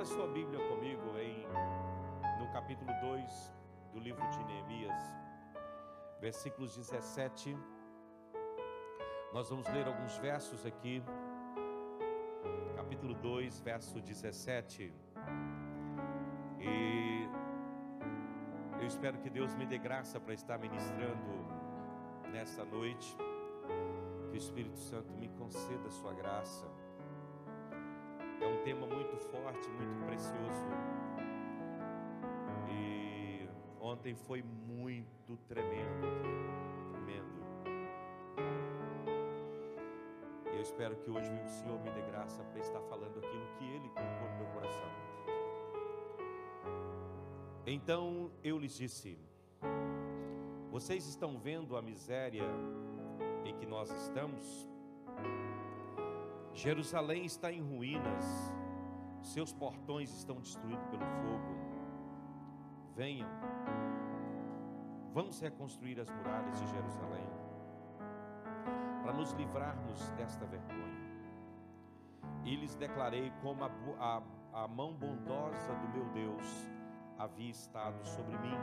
Abra sua Bíblia comigo em no capítulo 2 do livro de Neemias, versículos 17. Nós vamos ler alguns versos aqui. Capítulo 2, verso 17. E eu espero que Deus me dê graça para estar ministrando nessa noite. Que o Espírito Santo me conceda a sua graça é um tema muito forte, muito precioso. E ontem foi muito tremendo tremendo. E eu espero que hoje o Senhor me dê graça para estar falando aquilo que Ele colocou no meu coração. Então eu lhes disse: Vocês estão vendo a miséria em que nós estamos? Jerusalém está em ruínas, seus portões estão destruídos pelo fogo. Venham, vamos reconstruir as muralhas de Jerusalém, para nos livrarmos desta vergonha. E lhes declarei como a, a, a mão bondosa do meu Deus havia estado sobre mim,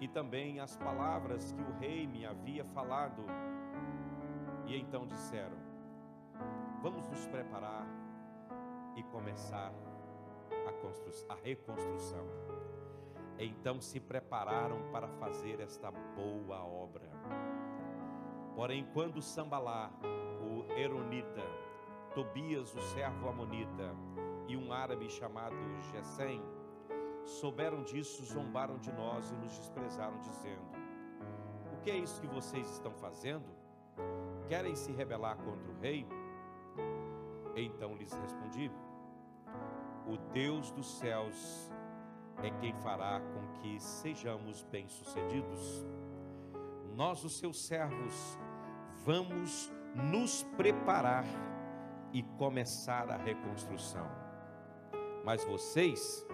e também as palavras que o rei me havia falado. E então disseram: Vamos nos preparar e começar a, a reconstrução. Então se prepararam para fazer esta boa obra. Porém, quando Sambalá, o Eronita, Tobias, o servo Amonita, e um árabe chamado Gesem, souberam disso, zombaram de nós e nos desprezaram, dizendo: O que é isso que vocês estão fazendo? Querem se rebelar contra o rei? Então lhes respondi: O Deus dos céus é quem fará com que sejamos bem-sucedidos. Nós, os seus servos, vamos nos preparar e começar a reconstrução. Mas vocês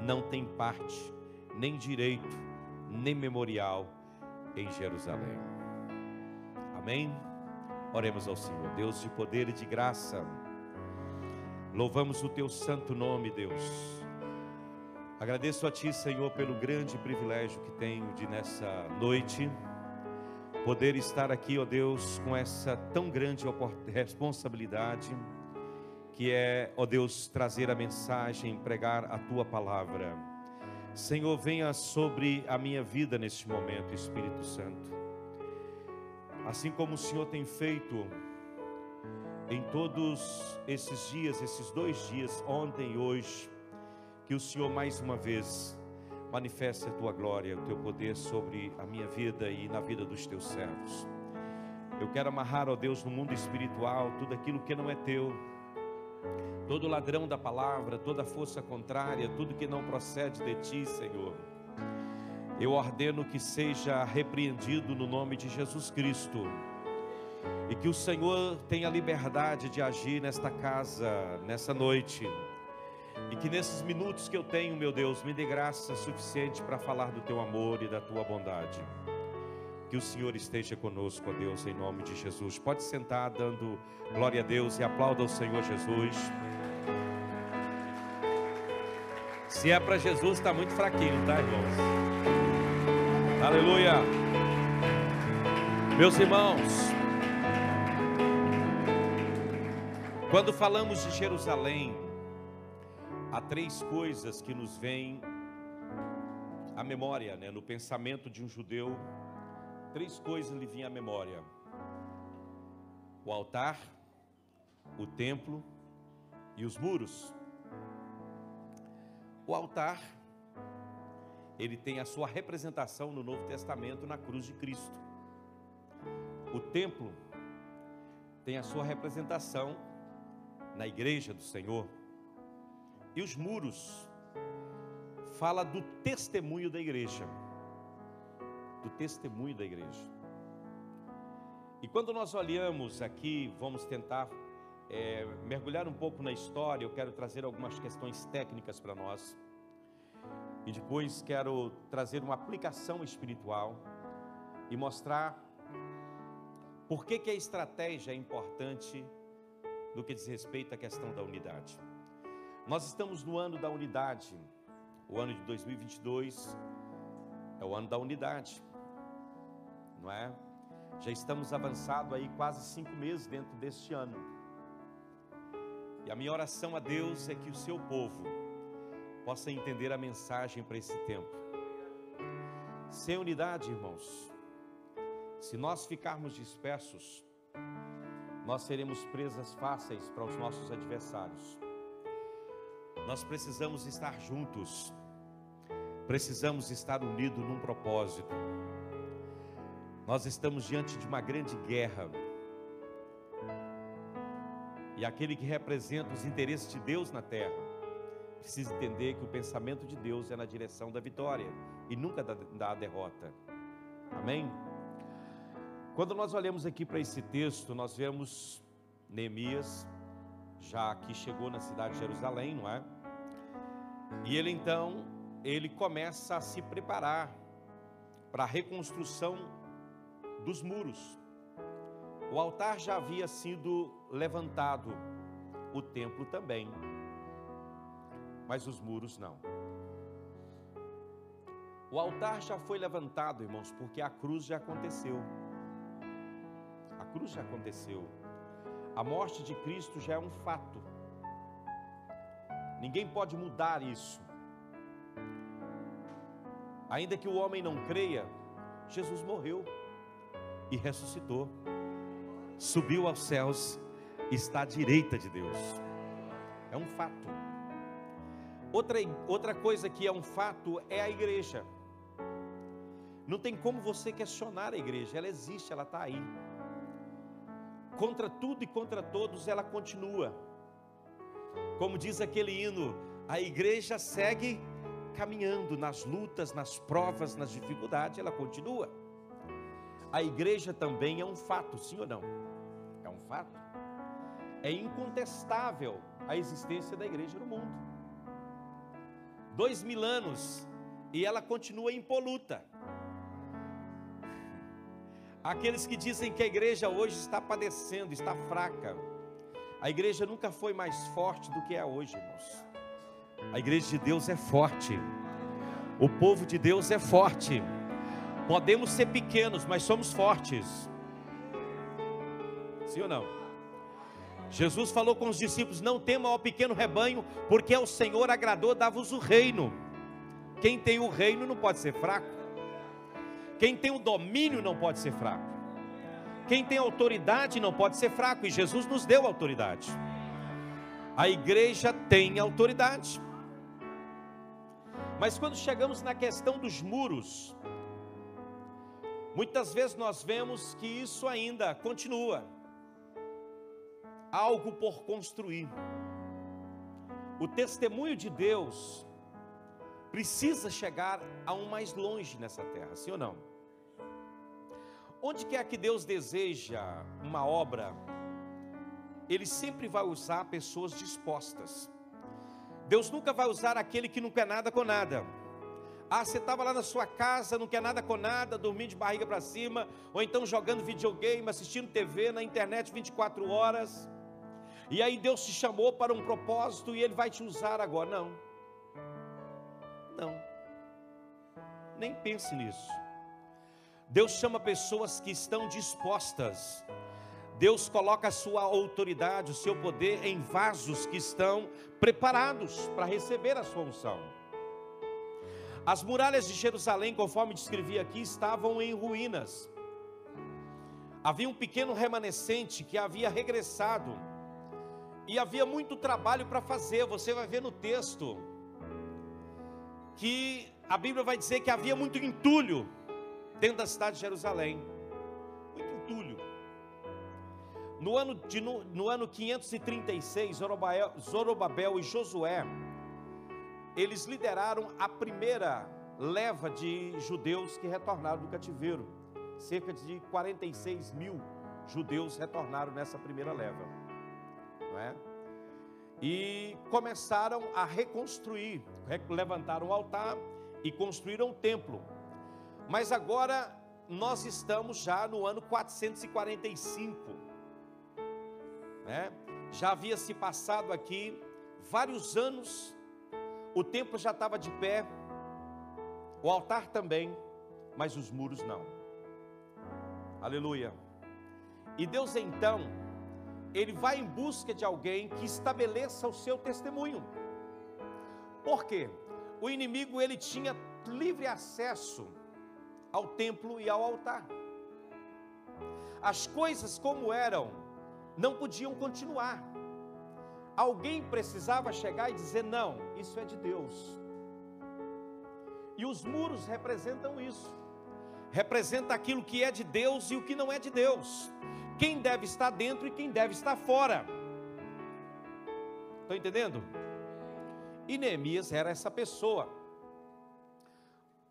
não têm parte, nem direito, nem memorial em Jerusalém. Amém? Oremos ao Senhor, Deus de poder e de graça. Louvamos o teu santo nome, Deus. Agradeço a ti, Senhor, pelo grande privilégio que tenho de nessa noite poder estar aqui, ó Deus, com essa tão grande responsabilidade que é, ó Deus, trazer a mensagem, pregar a tua palavra. Senhor, venha sobre a minha vida neste momento, Espírito Santo assim como o Senhor tem feito em todos esses dias, esses dois dias, ontem e hoje, que o Senhor mais uma vez manifeste a tua glória, o teu poder sobre a minha vida e na vida dos teus servos. Eu quero amarrar, ó Deus, no mundo espiritual tudo aquilo que não é teu, todo ladrão da palavra, toda força contrária, tudo que não procede de ti, Senhor eu ordeno que seja repreendido no nome de Jesus Cristo. E que o Senhor tenha liberdade de agir nesta casa, nessa noite. E que nesses minutos que eu tenho, meu Deus, me dê graça suficiente para falar do teu amor e da tua bondade. Que o Senhor esteja conosco, ó Deus, em nome de Jesus. Pode sentar dando glória a Deus e aplauda o Senhor Jesus. Se é para Jesus, está muito fraquinho, tá, irmãos? Aleluia. Meus irmãos, quando falamos de Jerusalém, há três coisas que nos vêm à memória, né? no pensamento de um judeu, três coisas lhe vêm à memória: o altar, o templo e os muros. O altar ele tem a sua representação no Novo Testamento na cruz de Cristo. O templo tem a sua representação na igreja do Senhor. E os muros fala do testemunho da igreja. Do testemunho da igreja. E quando nós olhamos aqui, vamos tentar é, mergulhar um pouco na história, eu quero trazer algumas questões técnicas para nós. E depois quero trazer uma aplicação espiritual e mostrar por que, que a estratégia é importante no que diz respeito à questão da unidade. Nós estamos no ano da unidade. O ano de 2022 é o ano da unidade, não é? Já estamos avançados aí quase cinco meses dentro deste ano. E a minha oração a Deus é que o seu povo possa entender a mensagem para esse tempo. Sem unidade, irmãos, se nós ficarmos dispersos, nós seremos presas fáceis para os nossos adversários. Nós precisamos estar juntos, precisamos estar unidos num propósito. Nós estamos diante de uma grande guerra. E aquele que representa os interesses de Deus na terra precisa entender que o pensamento de Deus é na direção da vitória e nunca da, da derrota. Amém? Quando nós olhamos aqui para esse texto, nós vemos Neemias, já que chegou na cidade de Jerusalém, não é? E ele então, ele começa a se preparar para a reconstrução dos muros. O altar já havia sido levantado, o templo também, mas os muros não. O altar já foi levantado, irmãos, porque a cruz já aconteceu. Cruz já aconteceu. A morte de Cristo já é um fato. Ninguém pode mudar isso. Ainda que o homem não creia, Jesus morreu e ressuscitou. Subiu aos céus, está à direita de Deus. É um fato. Outra, outra coisa que é um fato é a igreja. Não tem como você questionar a igreja, ela existe, ela está aí. Contra tudo e contra todos, ela continua. Como diz aquele hino, a igreja segue caminhando nas lutas, nas provas, nas dificuldades, ela continua. A igreja também é um fato, sim ou não? É um fato. É incontestável a existência da igreja no mundo. Dois mil anos e ela continua impoluta. Aqueles que dizem que a igreja hoje está padecendo, está fraca, a igreja nunca foi mais forte do que é hoje, irmãos. A igreja de Deus é forte. O povo de Deus é forte. Podemos ser pequenos, mas somos fortes. Sim ou não? Jesus falou com os discípulos: Não tema ao pequeno rebanho, porque o Senhor agradou dar-vos o reino. Quem tem o reino não pode ser fraco. Quem tem o domínio não pode ser fraco. Quem tem autoridade não pode ser fraco, e Jesus nos deu autoridade. A igreja tem autoridade. Mas quando chegamos na questão dos muros, muitas vezes nós vemos que isso ainda continua. Algo por construir. O testemunho de Deus precisa chegar a um mais longe nessa terra, sim ou não? Onde quer que Deus deseja uma obra, Ele sempre vai usar pessoas dispostas. Deus nunca vai usar aquele que não quer nada com nada. Ah, você estava lá na sua casa, não quer nada com nada, dormindo de barriga para cima, ou então jogando videogame, assistindo TV na internet 24 horas. E aí Deus te chamou para um propósito e Ele vai te usar agora. Não. Não. Nem pense nisso. Deus chama pessoas que estão dispostas. Deus coloca a sua autoridade, o seu poder em vasos que estão preparados para receber a sua unção. As muralhas de Jerusalém, conforme descrevi aqui, estavam em ruínas. Havia um pequeno remanescente que havia regressado. E havia muito trabalho para fazer. Você vai ver no texto que a Bíblia vai dizer que havia muito entulho dentro da cidade de Jerusalém. Muito entulho. No ano, de, no, no ano 536, Zorobabel, Zorobabel e Josué, eles lideraram a primeira leva de judeus que retornaram do cativeiro. Cerca de 46 mil judeus retornaram nessa primeira leva. Não é? E começaram a reconstruir, levantaram o altar e construíram o templo. Mas agora nós estamos já no ano 445. Né? Já havia se passado aqui vários anos, o templo já estava de pé, o altar também, mas os muros não. Aleluia. E Deus então, Ele vai em busca de alguém que estabeleça o seu testemunho. Por quê? O inimigo ele tinha livre acesso ao templo e ao altar. As coisas como eram não podiam continuar. Alguém precisava chegar e dizer: não, isso é de Deus. E os muros representam isso. Representa aquilo que é de Deus e o que não é de Deus. Quem deve estar dentro e quem deve estar fora. Estão entendendo? E Neemias era essa pessoa.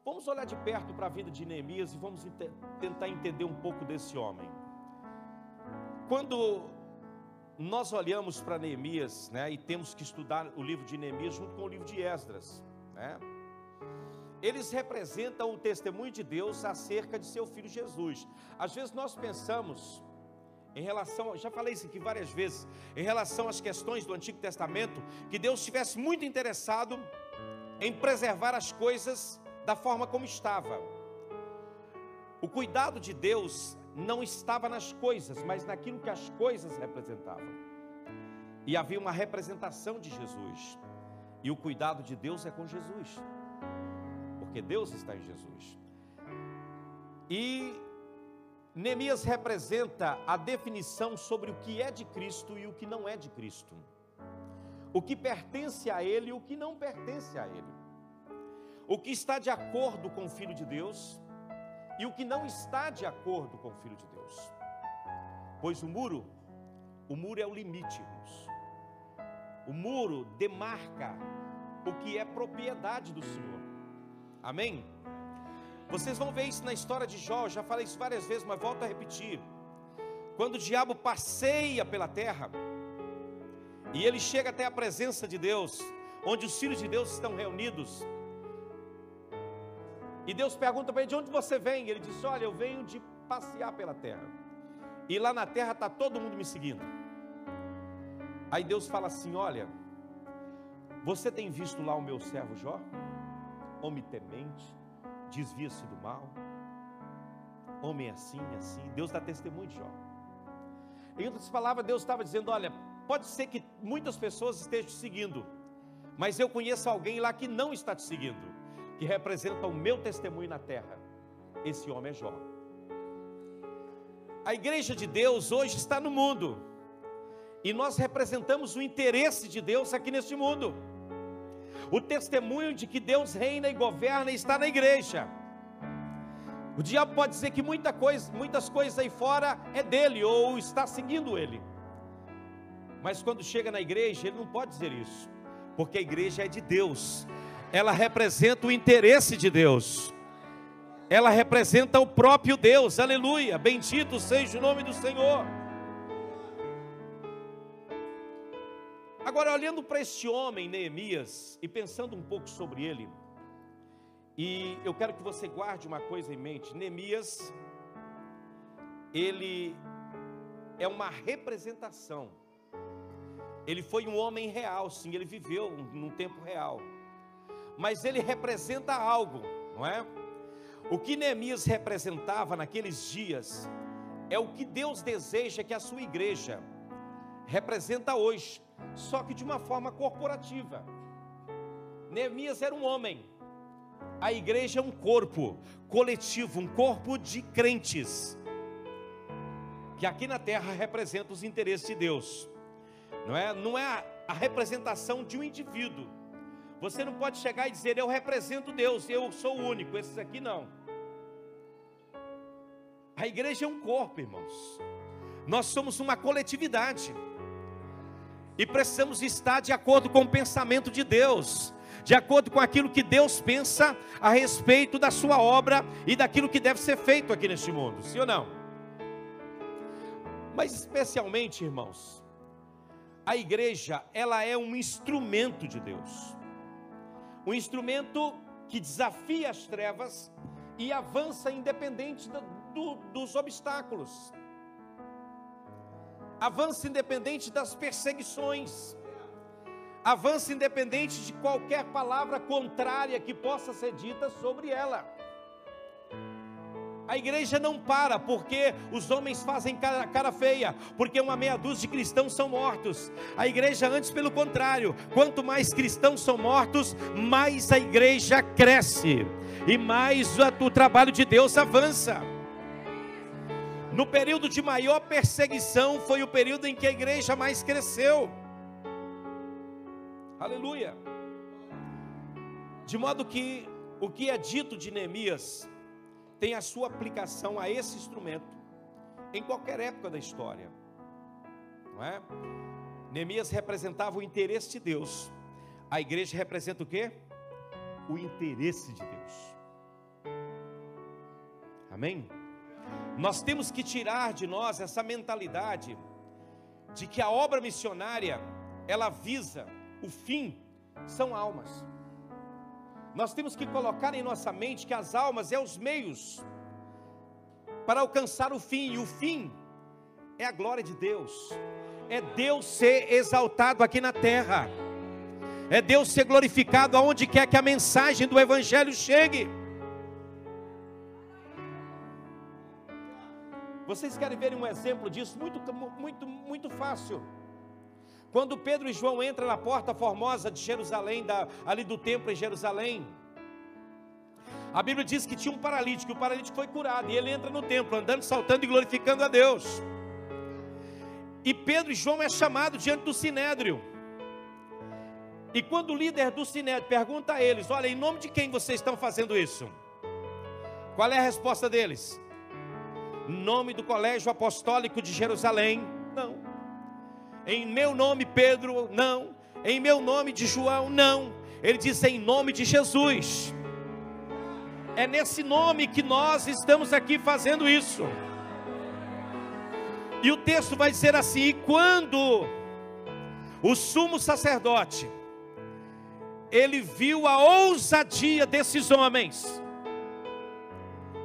Vamos olhar de perto para a vida de Neemias e vamos tentar entender um pouco desse homem. Quando nós olhamos para Neemias, né, e temos que estudar o livro de Neemias junto com o livro de Esdras, né? Eles representam o testemunho de Deus acerca de seu filho Jesus. Às vezes nós pensamos em relação, já falei isso aqui várias vezes, em relação às questões do Antigo Testamento, que Deus estivesse muito interessado em preservar as coisas da forma como estava. O cuidado de Deus não estava nas coisas, mas naquilo que as coisas representavam. E havia uma representação de Jesus. E o cuidado de Deus é com Jesus, porque Deus está em Jesus. E Neemias representa a definição sobre o que é de Cristo e o que não é de Cristo. O que pertence a Ele e o que não pertence a Ele. O que está de acordo com o Filho de Deus e o que não está de acordo com o Filho de Deus. Pois o muro, o muro é o limite, irmãos. O muro demarca o que é propriedade do Senhor. Amém? Vocês vão ver isso na história de Jó, já falei isso várias vezes, mas volto a repetir. Quando o diabo passeia pela terra, e ele chega até a presença de Deus, onde os filhos de Deus estão reunidos, e Deus pergunta para ele: de onde você vem? Ele disse: Olha, eu venho de passear pela terra. E lá na terra está todo mundo me seguindo. Aí Deus fala assim: Olha, você tem visto lá o meu servo Jó? Homem temente, desvia-se do mal. Homem assim, assim. Deus dá testemunho de Jó. Em outras palavras, Deus estava dizendo: Olha, pode ser que muitas pessoas estejam te seguindo, mas eu conheço alguém lá que não está te seguindo que representa o meu testemunho na terra. Esse homem é Jó. A igreja de Deus hoje está no mundo. E nós representamos o interesse de Deus aqui neste mundo. O testemunho de que Deus reina e governa está na igreja. O diabo pode dizer que muita coisa, muitas coisas aí fora é dele ou está seguindo ele. Mas quando chega na igreja, ele não pode dizer isso, porque a igreja é de Deus ela representa o interesse de Deus. Ela representa o próprio Deus. Aleluia. Bendito seja o nome do Senhor. Agora, olhando para este homem, Neemias, e pensando um pouco sobre ele, e eu quero que você guarde uma coisa em mente: Neemias, ele é uma representação. Ele foi um homem real, sim, ele viveu num tempo real mas ele representa algo, não é? O que Neemias representava naqueles dias é o que Deus deseja que a sua igreja representa hoje, só que de uma forma corporativa. Neemias era um homem, a igreja é um corpo coletivo, um corpo de crentes, que aqui na terra representa os interesses de Deus, não é? Não é a representação de um indivíduo, você não pode chegar e dizer, eu represento Deus, eu sou o único, esses aqui não. A igreja é um corpo, irmãos. Nós somos uma coletividade. E precisamos estar de acordo com o pensamento de Deus, de acordo com aquilo que Deus pensa a respeito da sua obra e daquilo que deve ser feito aqui neste mundo, sim ou não? Mas especialmente, irmãos, a igreja, ela é um instrumento de Deus um instrumento que desafia as trevas e avança independente do, do, dos obstáculos, avança independente das perseguições, avança independente de qualquer palavra contrária que possa ser dita sobre ela. A igreja não para porque os homens fazem cara, cara, feia, porque uma meia dúzia de cristãos são mortos. A igreja, antes, pelo contrário, quanto mais cristãos são mortos, mais a igreja cresce e mais o trabalho de Deus avança. No período de maior perseguição, foi o período em que a igreja mais cresceu. Aleluia. De modo que o que é dito de Neemias tem a sua aplicação a esse instrumento em qualquer época da história. Não é? Neemias representava o interesse de Deus. A igreja representa o quê? O interesse de Deus. Amém? Nós temos que tirar de nós essa mentalidade de que a obra missionária ela visa o fim são almas. Nós temos que colocar em nossa mente que as almas é os meios para alcançar o fim, e o fim é a glória de Deus. É Deus ser exaltado aqui na terra. É Deus ser glorificado aonde quer que a mensagem do evangelho chegue. Vocês querem ver um exemplo disso muito muito muito fácil? Quando Pedro e João entram na porta formosa de Jerusalém, da, ali do templo em Jerusalém, a Bíblia diz que tinha um paralítico, e o paralítico foi curado, e ele entra no templo, andando, saltando e glorificando a Deus. E Pedro e João é chamado diante do sinédrio. E quando o líder do sinédrio pergunta a eles: Olha, em nome de quem vocês estão fazendo isso? Qual é a resposta deles? Nome do Colégio Apostólico de Jerusalém? Em meu nome, Pedro, não. Em meu nome de João, não. Ele diz em nome de Jesus. É nesse nome que nós estamos aqui fazendo isso. E o texto vai dizer assim: quando o sumo sacerdote ele viu a ousadia desses homens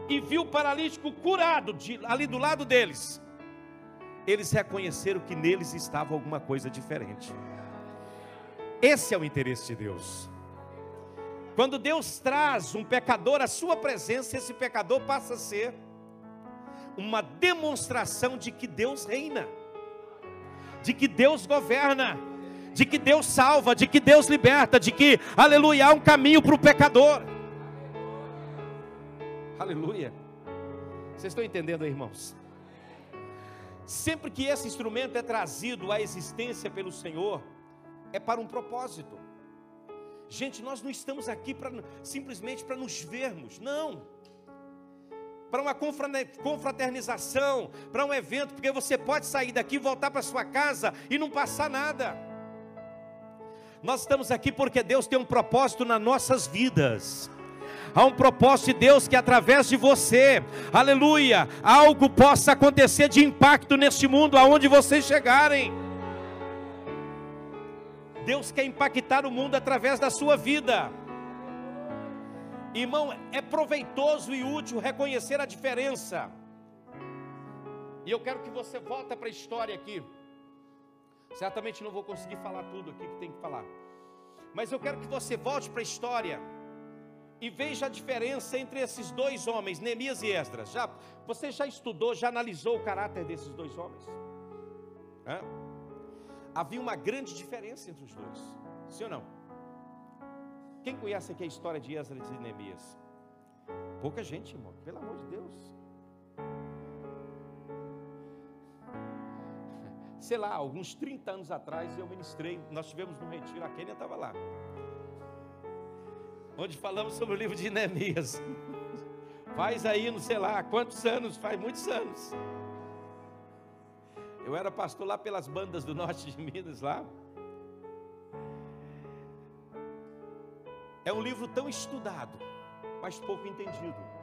e viu o paralítico curado de, ali do lado deles, eles reconheceram que neles estava alguma coisa diferente. Esse é o interesse de Deus. Quando Deus traz um pecador à sua presença, esse pecador passa a ser uma demonstração de que Deus reina, de que Deus governa, de que Deus salva, de que Deus liberta, de que, aleluia, há um caminho para o pecador. Aleluia. Vocês estão entendendo aí, irmãos? Sempre que esse instrumento é trazido à existência pelo Senhor, é para um propósito. Gente, nós não estamos aqui para simplesmente para nos vermos, não. Para uma confraternização, para um evento, porque você pode sair daqui, voltar para sua casa e não passar nada. Nós estamos aqui porque Deus tem um propósito nas nossas vidas. Há um propósito de Deus que através de você, aleluia, algo possa acontecer de impacto neste mundo aonde vocês chegarem. Deus quer impactar o mundo através da sua vida. Irmão, é proveitoso e útil reconhecer a diferença. E eu quero que você volte para a história aqui. Certamente não vou conseguir falar tudo aqui que tem que falar. Mas eu quero que você volte para a história e veja a diferença entre esses dois homens, Neemias e Esdras. Já, você já estudou, já analisou o caráter desses dois homens? Hã? Havia uma grande diferença entre os dois, sim ou não? Quem conhece aqui a história de Esdras e Neemias? Pouca gente, irmão, pelo amor de Deus. Sei lá, alguns 30 anos atrás eu ministrei, nós tivemos um retiro, a Kênia estava lá onde falamos sobre o livro de Neemias. Faz aí, não sei lá, quantos anos, faz muitos anos. Eu era pastor lá pelas bandas do norte de Minas, lá. É um livro tão estudado, mas pouco entendido.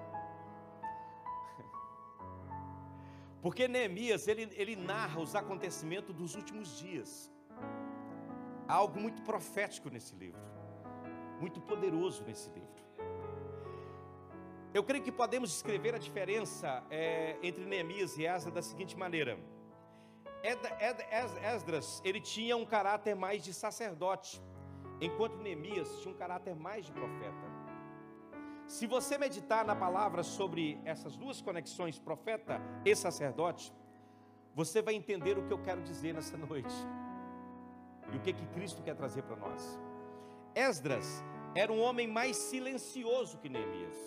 Porque Neemias, ele, ele narra os acontecimentos dos últimos dias. Há algo muito profético nesse livro muito poderoso nesse livro. Eu creio que podemos escrever a diferença é, entre Neemias e Asa da seguinte maneira: Esdras, ele tinha um caráter mais de sacerdote, enquanto Neemias tinha um caráter mais de profeta. Se você meditar na palavra sobre essas duas conexões, profeta e sacerdote, você vai entender o que eu quero dizer nessa noite. E o que que Cristo quer trazer para nós. Esdras era um homem mais silencioso que Neemias.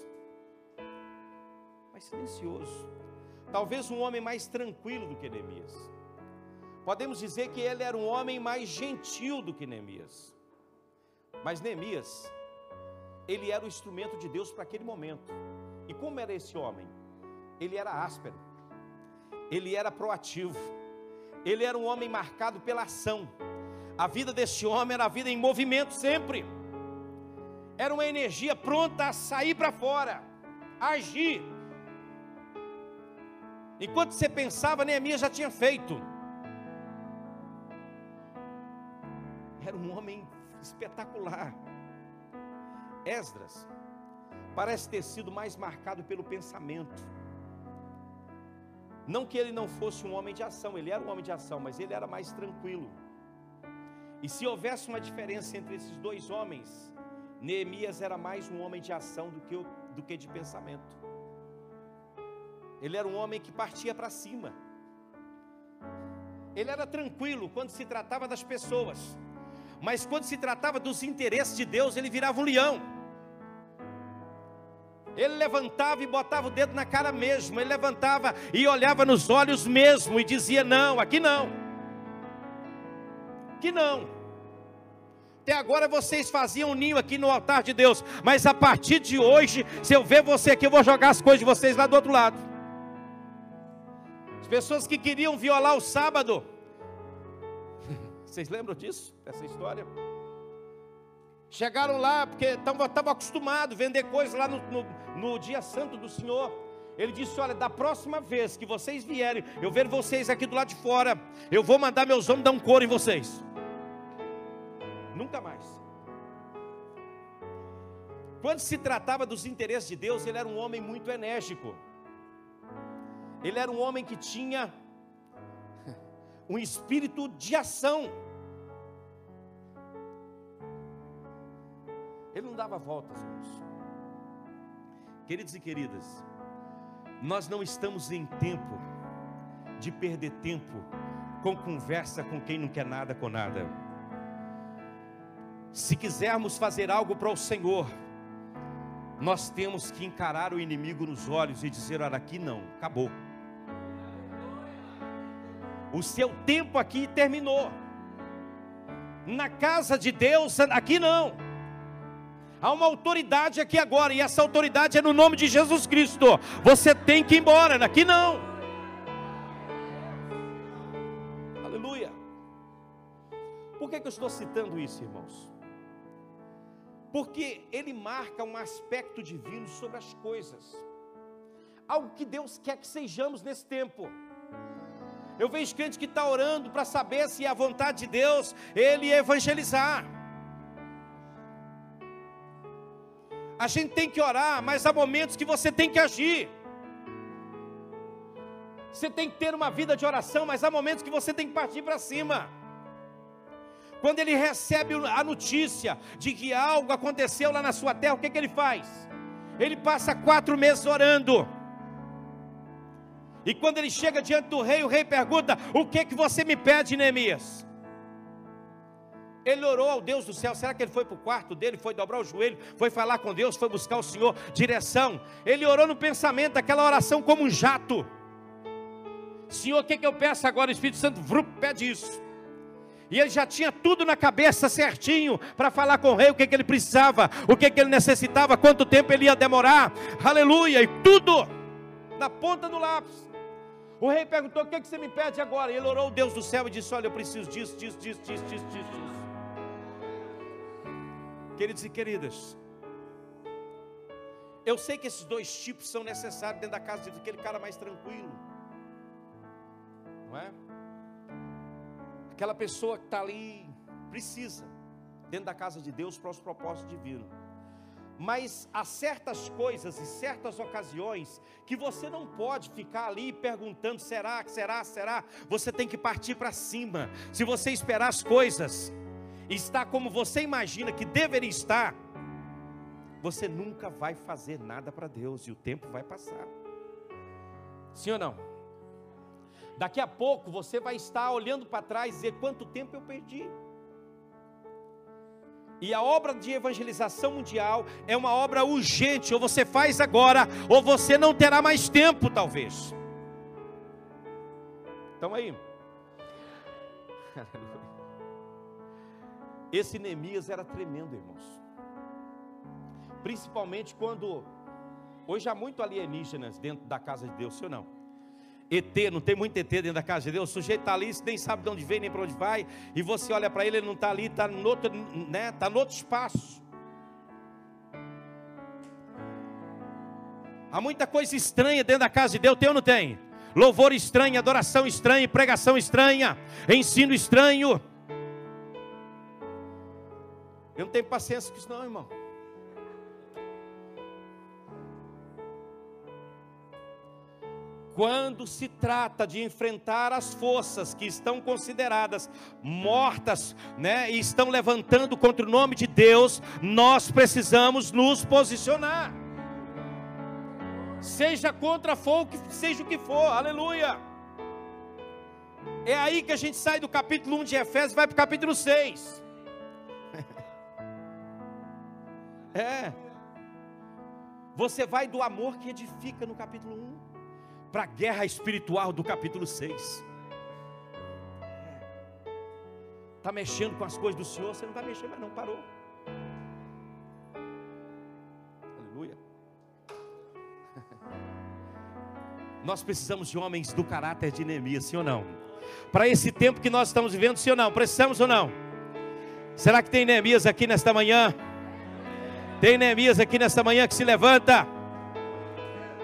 Mais silencioso. Talvez um homem mais tranquilo do que Neemias. Podemos dizer que ele era um homem mais gentil do que Neemias. Mas Neemias, ele era o instrumento de Deus para aquele momento. E como era esse homem? Ele era áspero, ele era proativo, ele era um homem marcado pela ação. A vida deste homem era a vida em movimento sempre, era uma energia pronta a sair para fora, a agir. Enquanto você pensava, Neemias já tinha feito. Era um homem espetacular. Esdras parece ter sido mais marcado pelo pensamento. Não que ele não fosse um homem de ação, ele era um homem de ação, mas ele era mais tranquilo. E se houvesse uma diferença entre esses dois homens, Neemias era mais um homem de ação do que, do que de pensamento. Ele era um homem que partia para cima. Ele era tranquilo quando se tratava das pessoas, mas quando se tratava dos interesses de Deus, ele virava um leão. Ele levantava e botava o dedo na cara mesmo, ele levantava e olhava nos olhos mesmo e dizia: Não, aqui não, aqui não. Até agora vocês faziam ninho aqui no altar de Deus, mas a partir de hoje, se eu ver você aqui, eu vou jogar as coisas de vocês lá do outro lado. As pessoas que queriam violar o sábado, vocês lembram disso, dessa história? Chegaram lá, porque estavam acostumados a vender coisas lá no, no, no dia santo do Senhor. Ele disse: Olha, da próxima vez que vocês vierem, eu ver vocês aqui do lado de fora, eu vou mandar meus homens dar um couro em vocês. Nunca mais. Quando se tratava dos interesses de Deus, ele era um homem muito enérgico. Ele era um homem que tinha um espírito de ação. Ele não dava voltas, irmãos. Queridos e queridas, nós não estamos em tempo de perder tempo com conversa com quem não quer nada com nada. Se quisermos fazer algo para o Senhor, nós temos que encarar o inimigo nos olhos e dizer: olha, aqui não, acabou. O seu tempo aqui terminou. Na casa de Deus, aqui não. Há uma autoridade aqui agora, e essa autoridade é no nome de Jesus Cristo. Você tem que ir embora, daqui não. Aleluia. Por que, que eu estou citando isso, irmãos? Porque ele marca um aspecto divino sobre as coisas, algo que Deus quer que sejamos nesse tempo. Eu vejo crente que está orando para saber se é a vontade de Deus ele evangelizar. A gente tem que orar, mas há momentos que você tem que agir. Você tem que ter uma vida de oração, mas há momentos que você tem que partir para cima. Quando ele recebe a notícia de que algo aconteceu lá na sua terra, o que, que ele faz? Ele passa quatro meses orando. E quando ele chega diante do rei, o rei pergunta: O que que você me pede, Neemias? Ele orou ao Deus do céu. Será que ele foi para o quarto dele? Foi dobrar o joelho? Foi falar com Deus? Foi buscar o Senhor? Direção. Ele orou no pensamento, aquela oração como um jato. Senhor, o que, que eu peço agora? O Espírito Santo vrup, pede isso. E ele já tinha tudo na cabeça certinho para falar com o rei o que, que ele precisava, o que, que ele necessitava, quanto tempo ele ia demorar. Aleluia! E tudo na ponta do lápis. O rei perguntou: O que, que você me pede agora? E ele orou ao Deus do céu e disse: Olha, eu preciso disso, disso, disso, disso, disso, disso. Queridos e queridas, eu sei que esses dois tipos são necessários dentro da casa daquele cara mais tranquilo, não é? Aquela pessoa que está ali precisa, dentro da casa de Deus, para os propósitos divinos. Mas há certas coisas e certas ocasiões que você não pode ficar ali perguntando: será, será, será? Você tem que partir para cima. Se você esperar as coisas estar como você imagina que deveria estar, você nunca vai fazer nada para Deus e o tempo vai passar. Sim ou não? Daqui a pouco você vai estar olhando para trás e dizer quanto tempo eu perdi. E a obra de evangelização mundial é uma obra urgente, ou você faz agora, ou você não terá mais tempo, talvez. Então aí. Esse Neemias era tremendo, irmãos. Principalmente quando hoje há muito alienígenas dentro da casa de Deus, sim ou não? ET, não tem muito ET dentro da casa de Deus. O sujeito está ali, nem sabe de onde vem, nem para onde vai. E você olha para ele, ele não está ali, está no outro, né? Está no outro espaço. Há muita coisa estranha dentro da casa de Deus, tem ou não tem? Louvor estranho, adoração estranha, pregação estranha, ensino estranho. Eu não tenho paciência com isso, não, irmão. Quando se trata de enfrentar as forças que estão consideradas mortas, né, e estão levantando contra o nome de Deus, nós precisamos nos posicionar. Seja contra fogo, seja o que for, aleluia. É aí que a gente sai do capítulo 1 de Efésios e vai para o capítulo 6. É. Você vai do amor que edifica no capítulo 1 para a guerra espiritual do capítulo 6. Está mexendo com as coisas do Senhor, você não está mexendo, mas não parou. Aleluia. Nós precisamos de homens do caráter de Neemias, sim ou não? Para esse tempo que nós estamos vivendo, sim ou não? Precisamos ou não? Será que tem Neemias aqui nesta manhã? Tem Neemias aqui nesta manhã que se levanta?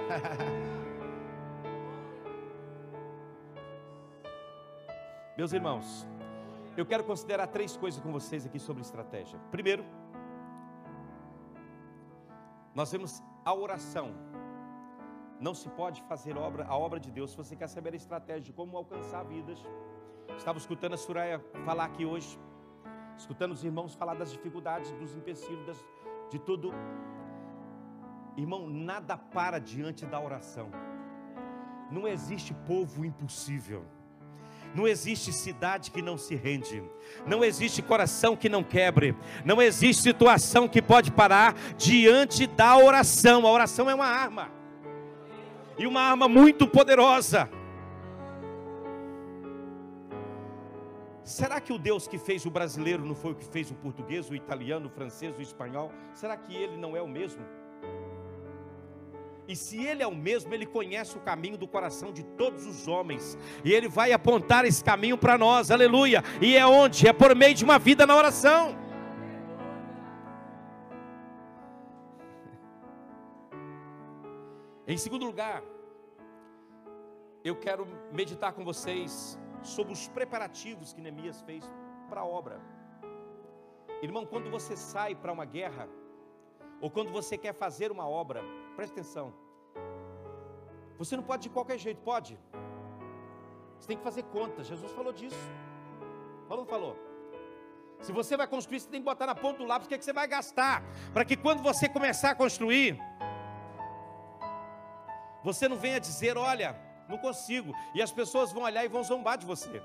Meus irmãos, eu quero considerar três coisas com vocês aqui sobre estratégia. Primeiro, nós vemos a oração. Não se pode fazer obra, a obra de Deus se você quer saber a estratégia de como alcançar vidas. Estava escutando a Suraya falar aqui hoje, escutando os irmãos falar das dificuldades, dos empecilhos, de tudo. Irmão, nada para diante da oração. Não existe povo impossível. Não existe cidade que não se rende, não existe coração que não quebre, não existe situação que pode parar diante da oração. A oração é uma arma, e uma arma muito poderosa. Será que o Deus que fez o brasileiro não foi o que fez o português, o italiano, o francês, o espanhol? Será que ele não é o mesmo? E se Ele é o mesmo, Ele conhece o caminho do coração de todos os homens. E Ele vai apontar esse caminho para nós, aleluia. E é onde? É por meio de uma vida na oração. Em segundo lugar, eu quero meditar com vocês sobre os preparativos que Neemias fez para a obra. Irmão, quando você sai para uma guerra, ou quando você quer fazer uma obra, Preste atenção. Você não pode de qualquer jeito, pode? Você tem que fazer contas. Jesus falou disso. Falou, falou. Se você vai construir, você tem que botar na ponta do lápis o que, é que você vai gastar. Para que quando você começar a construir, você não venha dizer, olha, não consigo. E as pessoas vão olhar e vão zombar de você.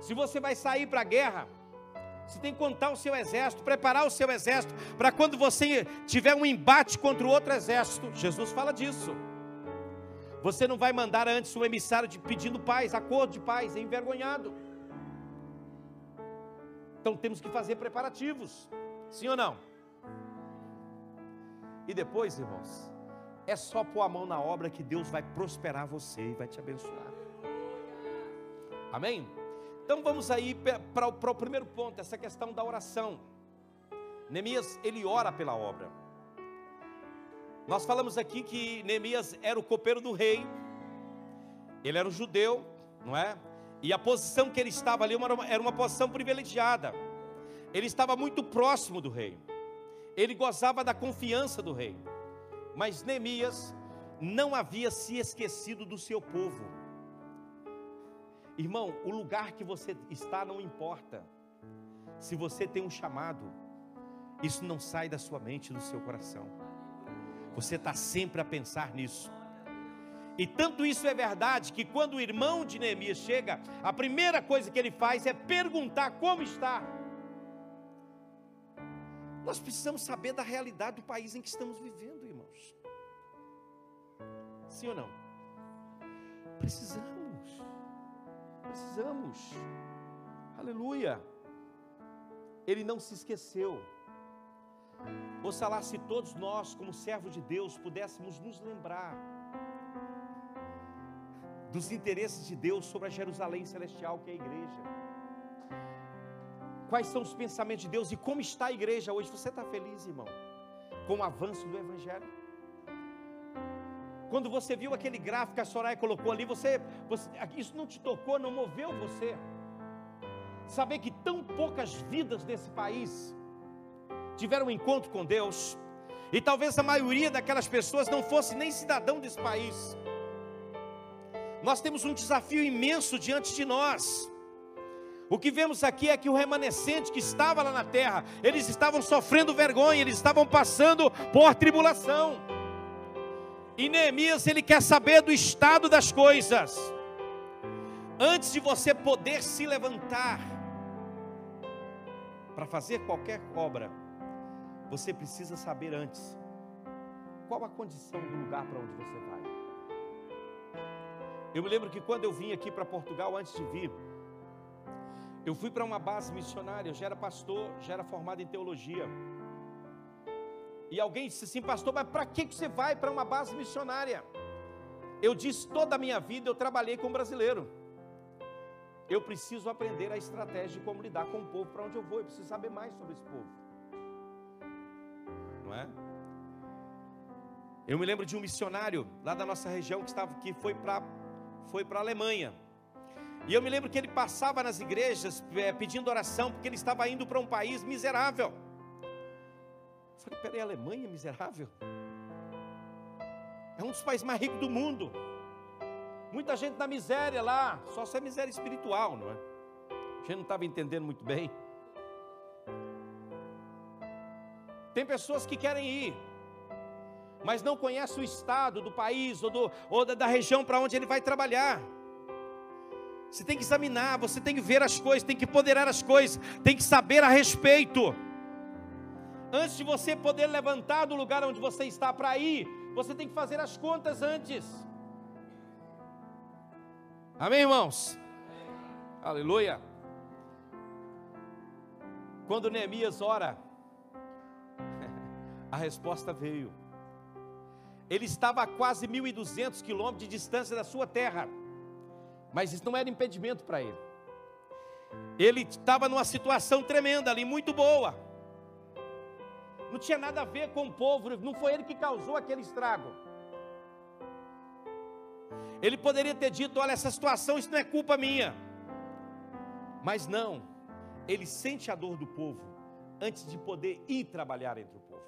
Se você vai sair para a guerra, você tem que contar o seu exército, preparar o seu exército, para quando você tiver um embate contra o outro exército. Jesus fala disso. Você não vai mandar antes um emissário de, pedindo paz, acordo de paz, é envergonhado. Então temos que fazer preparativos, sim ou não? E depois, irmãos, é só pôr a mão na obra que Deus vai prosperar você e vai te abençoar. Amém? Então vamos aí para o primeiro ponto, essa questão da oração. Neemias, ele ora pela obra. Nós falamos aqui que Neemias era o copeiro do rei, ele era um judeu, não é? E a posição que ele estava ali era uma posição privilegiada. Ele estava muito próximo do rei. ele gozava da confiança do rei. Mas Neemias não havia se esquecido do seu povo. Irmão, o lugar que você está não importa. Se você tem um chamado, isso não sai da sua mente, do seu coração. Você está sempre a pensar nisso. E tanto isso é verdade que quando o irmão de Neemias chega, a primeira coisa que ele faz é perguntar como está. Nós precisamos saber da realidade do país em que estamos vivendo, irmãos. Sim ou não? Precisamos. Precisamos. Aleluia. Ele não se esqueceu. Oxalá se todos nós, como servos de Deus, pudéssemos nos lembrar dos interesses de Deus sobre a Jerusalém celestial que é a igreja. Quais são os pensamentos de Deus e como está a igreja hoje? Você está feliz, irmão, com o avanço do Evangelho? Quando você viu aquele gráfico que a Soraya colocou ali, você, você, isso não te tocou, não moveu você? Saber que tão poucas vidas desse país tiveram um encontro com Deus, e talvez a maioria daquelas pessoas não fosse nem cidadão desse país. Nós temos um desafio imenso diante de nós. O que vemos aqui é que o remanescente que estava lá na terra, eles estavam sofrendo vergonha, eles estavam passando por tribulação. E Neemias, ele quer saber do estado das coisas. Antes de você poder se levantar para fazer qualquer obra, você precisa saber antes qual a condição do lugar para onde você vai. Eu me lembro que quando eu vim aqui para Portugal, antes de vir, eu fui para uma base missionária, eu já era pastor, já era formado em teologia. E alguém disse assim, pastor, mas para que você vai para uma base missionária? Eu disse, toda a minha vida eu trabalhei com brasileiro. Eu preciso aprender a estratégia de como lidar com o povo para onde eu vou, eu preciso saber mais sobre esse povo não é? Eu me lembro de um missionário lá da nossa região que estava que foi para foi para a Alemanha. E eu me lembro que ele passava nas igrejas é, pedindo oração porque ele estava indo para um país miserável. Falei, peraí, Alemanha é miserável? É um dos países mais ricos do mundo. Muita gente na miséria lá, só se é miséria espiritual, não é? A gente não estava entendendo muito bem. Tem pessoas que querem ir, mas não conhecem o estado do país ou, do, ou da, da região para onde ele vai trabalhar. Você tem que examinar, você tem que ver as coisas, tem que poderar as coisas, tem que saber a respeito. Antes de você poder levantar do lugar onde você está para ir, você tem que fazer as contas antes. Amém, irmãos? Aleluia. Quando Neemias ora, a resposta veio. Ele estava a quase 1.200 quilômetros de distância da sua terra, mas isso não era impedimento para ele. Ele estava numa situação tremenda ali, muito boa. Não tinha nada a ver com o povo, não foi ele que causou aquele estrago. Ele poderia ter dito: Olha, essa situação, isso não é culpa minha. Mas não, ele sente a dor do povo antes de poder ir trabalhar entre o povo.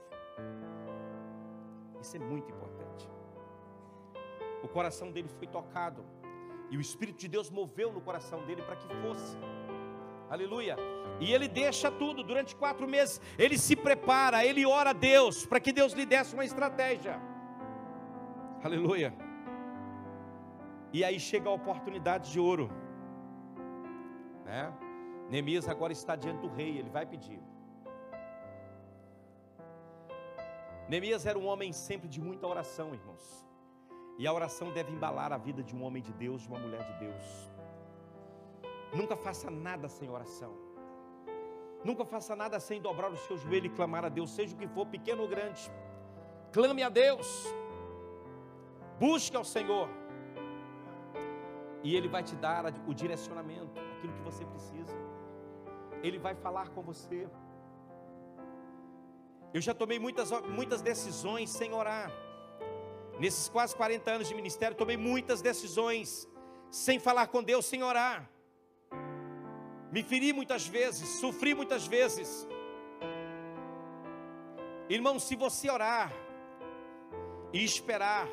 Isso é muito importante. O coração dele foi tocado. E o Espírito de Deus moveu no coração dele para que fosse. Aleluia. E ele deixa tudo durante quatro meses. Ele se prepara, ele ora a Deus para que Deus lhe desse uma estratégia. Aleluia. E aí chega a oportunidade de ouro. Né? Neemias agora está diante do rei, ele vai pedir. Neemias era um homem sempre de muita oração, irmãos. E a oração deve embalar a vida de um homem de Deus, de uma mulher de Deus. Nunca faça nada sem oração. Nunca faça nada sem dobrar o seu joelho e clamar a Deus, seja o que for, pequeno ou grande. Clame a Deus. Busque ao Senhor. E Ele vai te dar o direcionamento, aquilo que você precisa. Ele vai falar com você. Eu já tomei muitas, muitas decisões sem orar. Nesses quase 40 anos de ministério, tomei muitas decisões sem falar com Deus, sem orar. Me feri muitas vezes, sofri muitas vezes. Irmão, se você orar e esperar,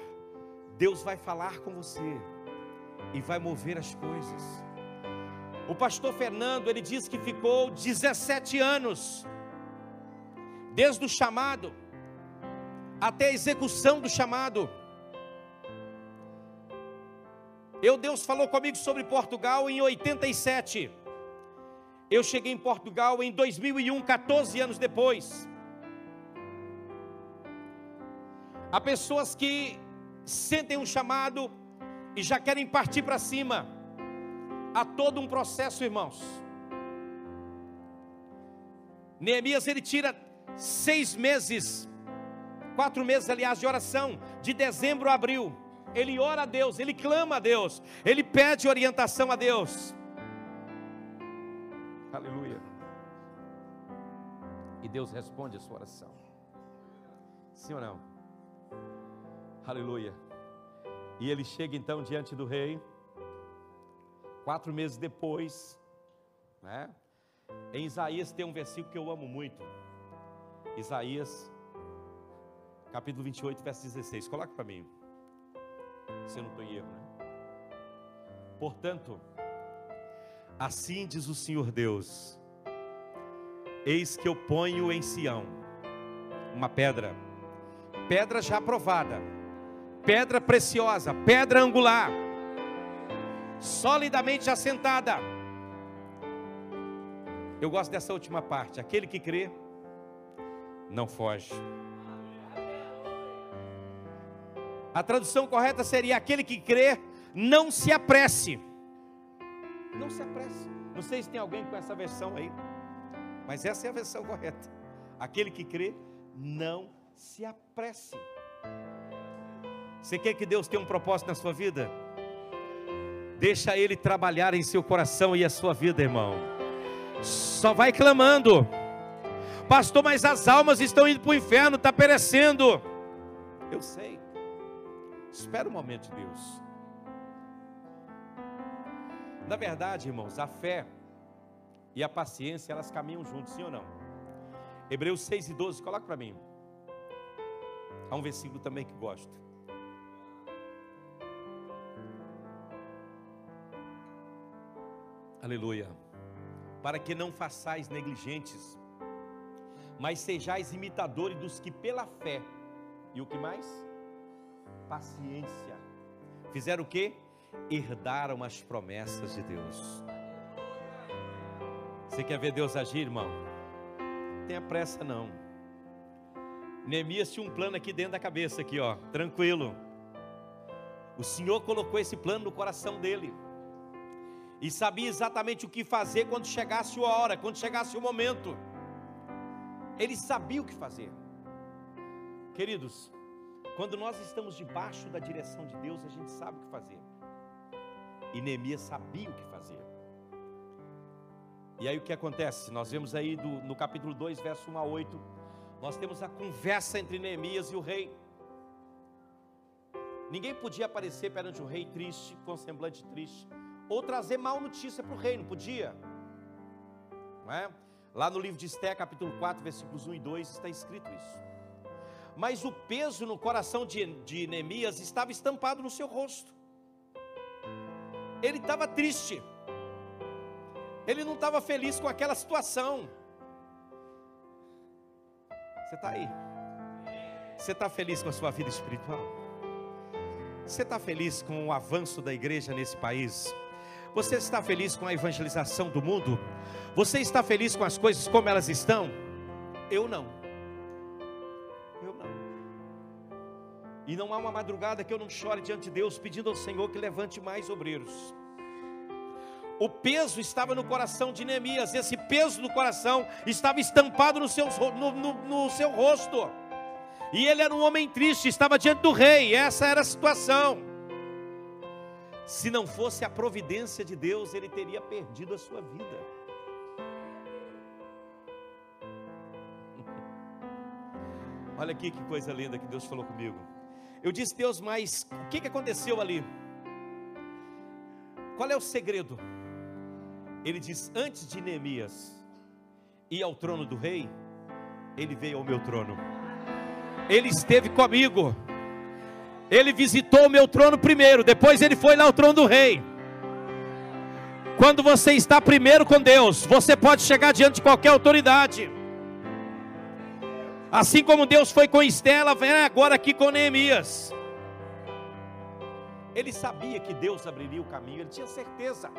Deus vai falar com você e vai mover as coisas. O pastor Fernando, ele diz que ficou 17 anos, desde o chamado até a execução do chamado. Eu, Deus falou comigo sobre Portugal em 87. Eu cheguei em Portugal em 2001, 14 anos depois. Há pessoas que sentem um chamado e já querem partir para cima. Há todo um processo, irmãos. Neemias ele tira seis meses, quatro meses, aliás, de oração, de dezembro a abril. Ele ora a Deus, ele clama a Deus, ele pede orientação a Deus. E Deus responde a sua oração. Sim ou não? Aleluia. E ele chega então diante do rei. Quatro meses depois, né? Em Isaías tem um versículo que eu amo muito. Isaías, capítulo 28, verso 16. Coloca para mim. Se eu não estou em erro, né? Portanto, assim diz o Senhor Deus: Eis que eu ponho em Sião uma pedra, pedra já provada pedra preciosa, pedra angular, solidamente assentada. Eu gosto dessa última parte. Aquele que crê, não foge. A tradução correta seria: aquele que crê, não se apresse. Não se apresse. Não sei se tem alguém com essa versão aí, mas essa é a versão correta. Aquele que crê, não se apresse. Você quer que Deus tenha um propósito na sua vida? Deixa Ele trabalhar em seu coração e a sua vida, irmão. Só vai clamando, pastor, mas as almas estão indo para o inferno, está perecendo. Eu sei. Espera um momento, Deus. Na verdade, irmãos, a fé e a paciência, elas caminham juntos, sim ou não? Hebreus 6 e 12, coloca para mim. Há um versículo também que gosto. Aleluia. Para que não façais negligentes, mas sejais imitadores dos que pela fé, e o que mais? Paciência. Fizeram o que? Herdaram as promessas de Deus. Você quer ver Deus agir, irmão? Não tenha pressa não. Neemias tinha um plano aqui dentro da cabeça, aqui, ó, tranquilo. O Senhor colocou esse plano no coração dele e sabia exatamente o que fazer quando chegasse a hora, quando chegasse o momento. Ele sabia o que fazer. Queridos, quando nós estamos debaixo da direção de Deus, a gente sabe o que fazer. E Neemias sabia o que fazer. E aí o que acontece? Nós vemos aí do, no capítulo 2, verso 1 a 8, nós temos a conversa entre Neemias e o rei. Ninguém podia aparecer perante o rei triste, com semblante triste ou trazer mal notícia para o rei, não podia. Não é? Lá no livro de Esté, capítulo 4, versículos 1 e 2, está escrito isso. Mas o peso no coração de, de Neemias estava estampado no seu rosto. Ele estava triste. Ele não estava feliz com aquela situação. Você está aí? Você está feliz com a sua vida espiritual? Você está feliz com o avanço da igreja nesse país? Você está feliz com a evangelização do mundo? Você está feliz com as coisas como elas estão? Eu não. Eu não. E não há uma madrugada que eu não chore diante de Deus pedindo ao Senhor que levante mais obreiros. O peso estava no coração de Neemias, esse peso no coração estava estampado no seu, no, no, no seu rosto. E ele era um homem triste, estava diante do rei, essa era a situação. Se não fosse a providência de Deus, ele teria perdido a sua vida. Olha aqui que coisa linda que Deus falou comigo. Eu disse, Deus, mas o que aconteceu ali? Qual é o segredo? Ele diz: Antes de Neemias ir ao trono do rei, ele veio ao meu trono. Ele esteve comigo. Ele visitou o meu trono primeiro, depois ele foi lá ao trono do rei. Quando você está primeiro com Deus, você pode chegar diante de qualquer autoridade. Assim como Deus foi com Estela, vem agora aqui com Neemias. Ele sabia que Deus abriria o caminho, ele tinha certeza.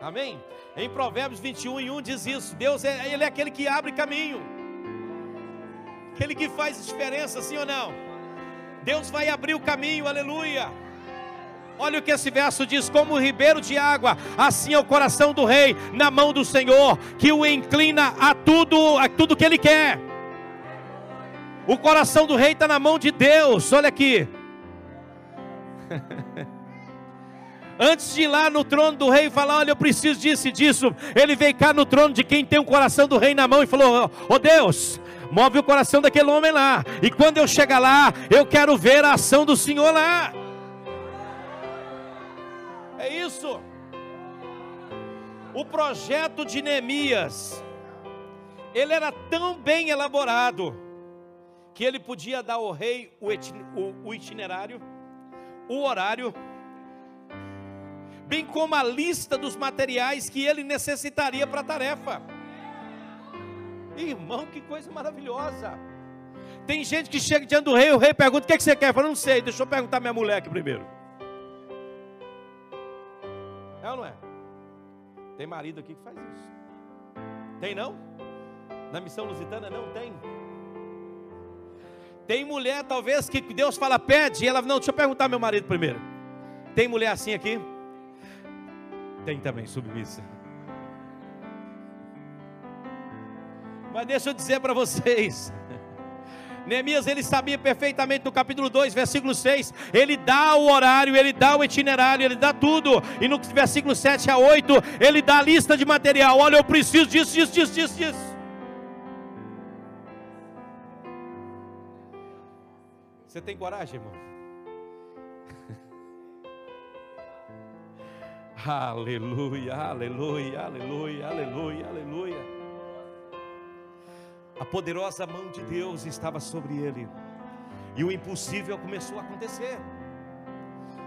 Amém? Em Provérbios 21 e 1 diz isso: Deus é, ele é aquele que abre caminho, aquele que faz diferença, sim ou não? Deus vai abrir o caminho, aleluia. Olha o que esse verso diz: como o ribeiro de água, assim é o coração do rei na mão do Senhor, que o inclina a tudo, a tudo que ele quer. O coração do rei está na mão de Deus. Olha aqui. Antes de ir lá no trono do rei e falar, olha, eu preciso disso e disso, ele veio cá no trono de quem tem o coração do rei na mão e falou: Ó oh, Deus, move o coração daquele homem lá. E quando eu chegar lá, eu quero ver a ação do Senhor lá. É isso. O projeto de Neemias, ele era tão bem elaborado, que ele podia dar ao rei o itinerário, o horário, bem como a lista dos materiais que ele necessitaria para a tarefa. Irmão, que coisa maravilhosa. Tem gente que chega diante do rei, o rei pergunta: o que, é que você quer? Eu falo, não sei, deixa eu perguntar minha mulher aqui primeiro. É ou não é? Tem marido aqui que faz isso. Tem não? Na missão lusitana não tem. Tem mulher, talvez, que Deus fala, pede, e ela, não, deixa eu perguntar meu marido primeiro. Tem mulher assim aqui? Tem também, submissa. Mas deixa eu dizer para vocês. Neemias ele sabia perfeitamente no capítulo 2, versículo 6, ele dá o horário, ele dá o itinerário, ele dá tudo. E no versículo 7 a 8, ele dá a lista de material. Olha, eu preciso disso, disso, disso, disso, disso. Você tem coragem, irmão? Aleluia, aleluia, aleluia, aleluia, aleluia. A poderosa mão de Deus estava sobre ele. E o impossível começou a acontecer.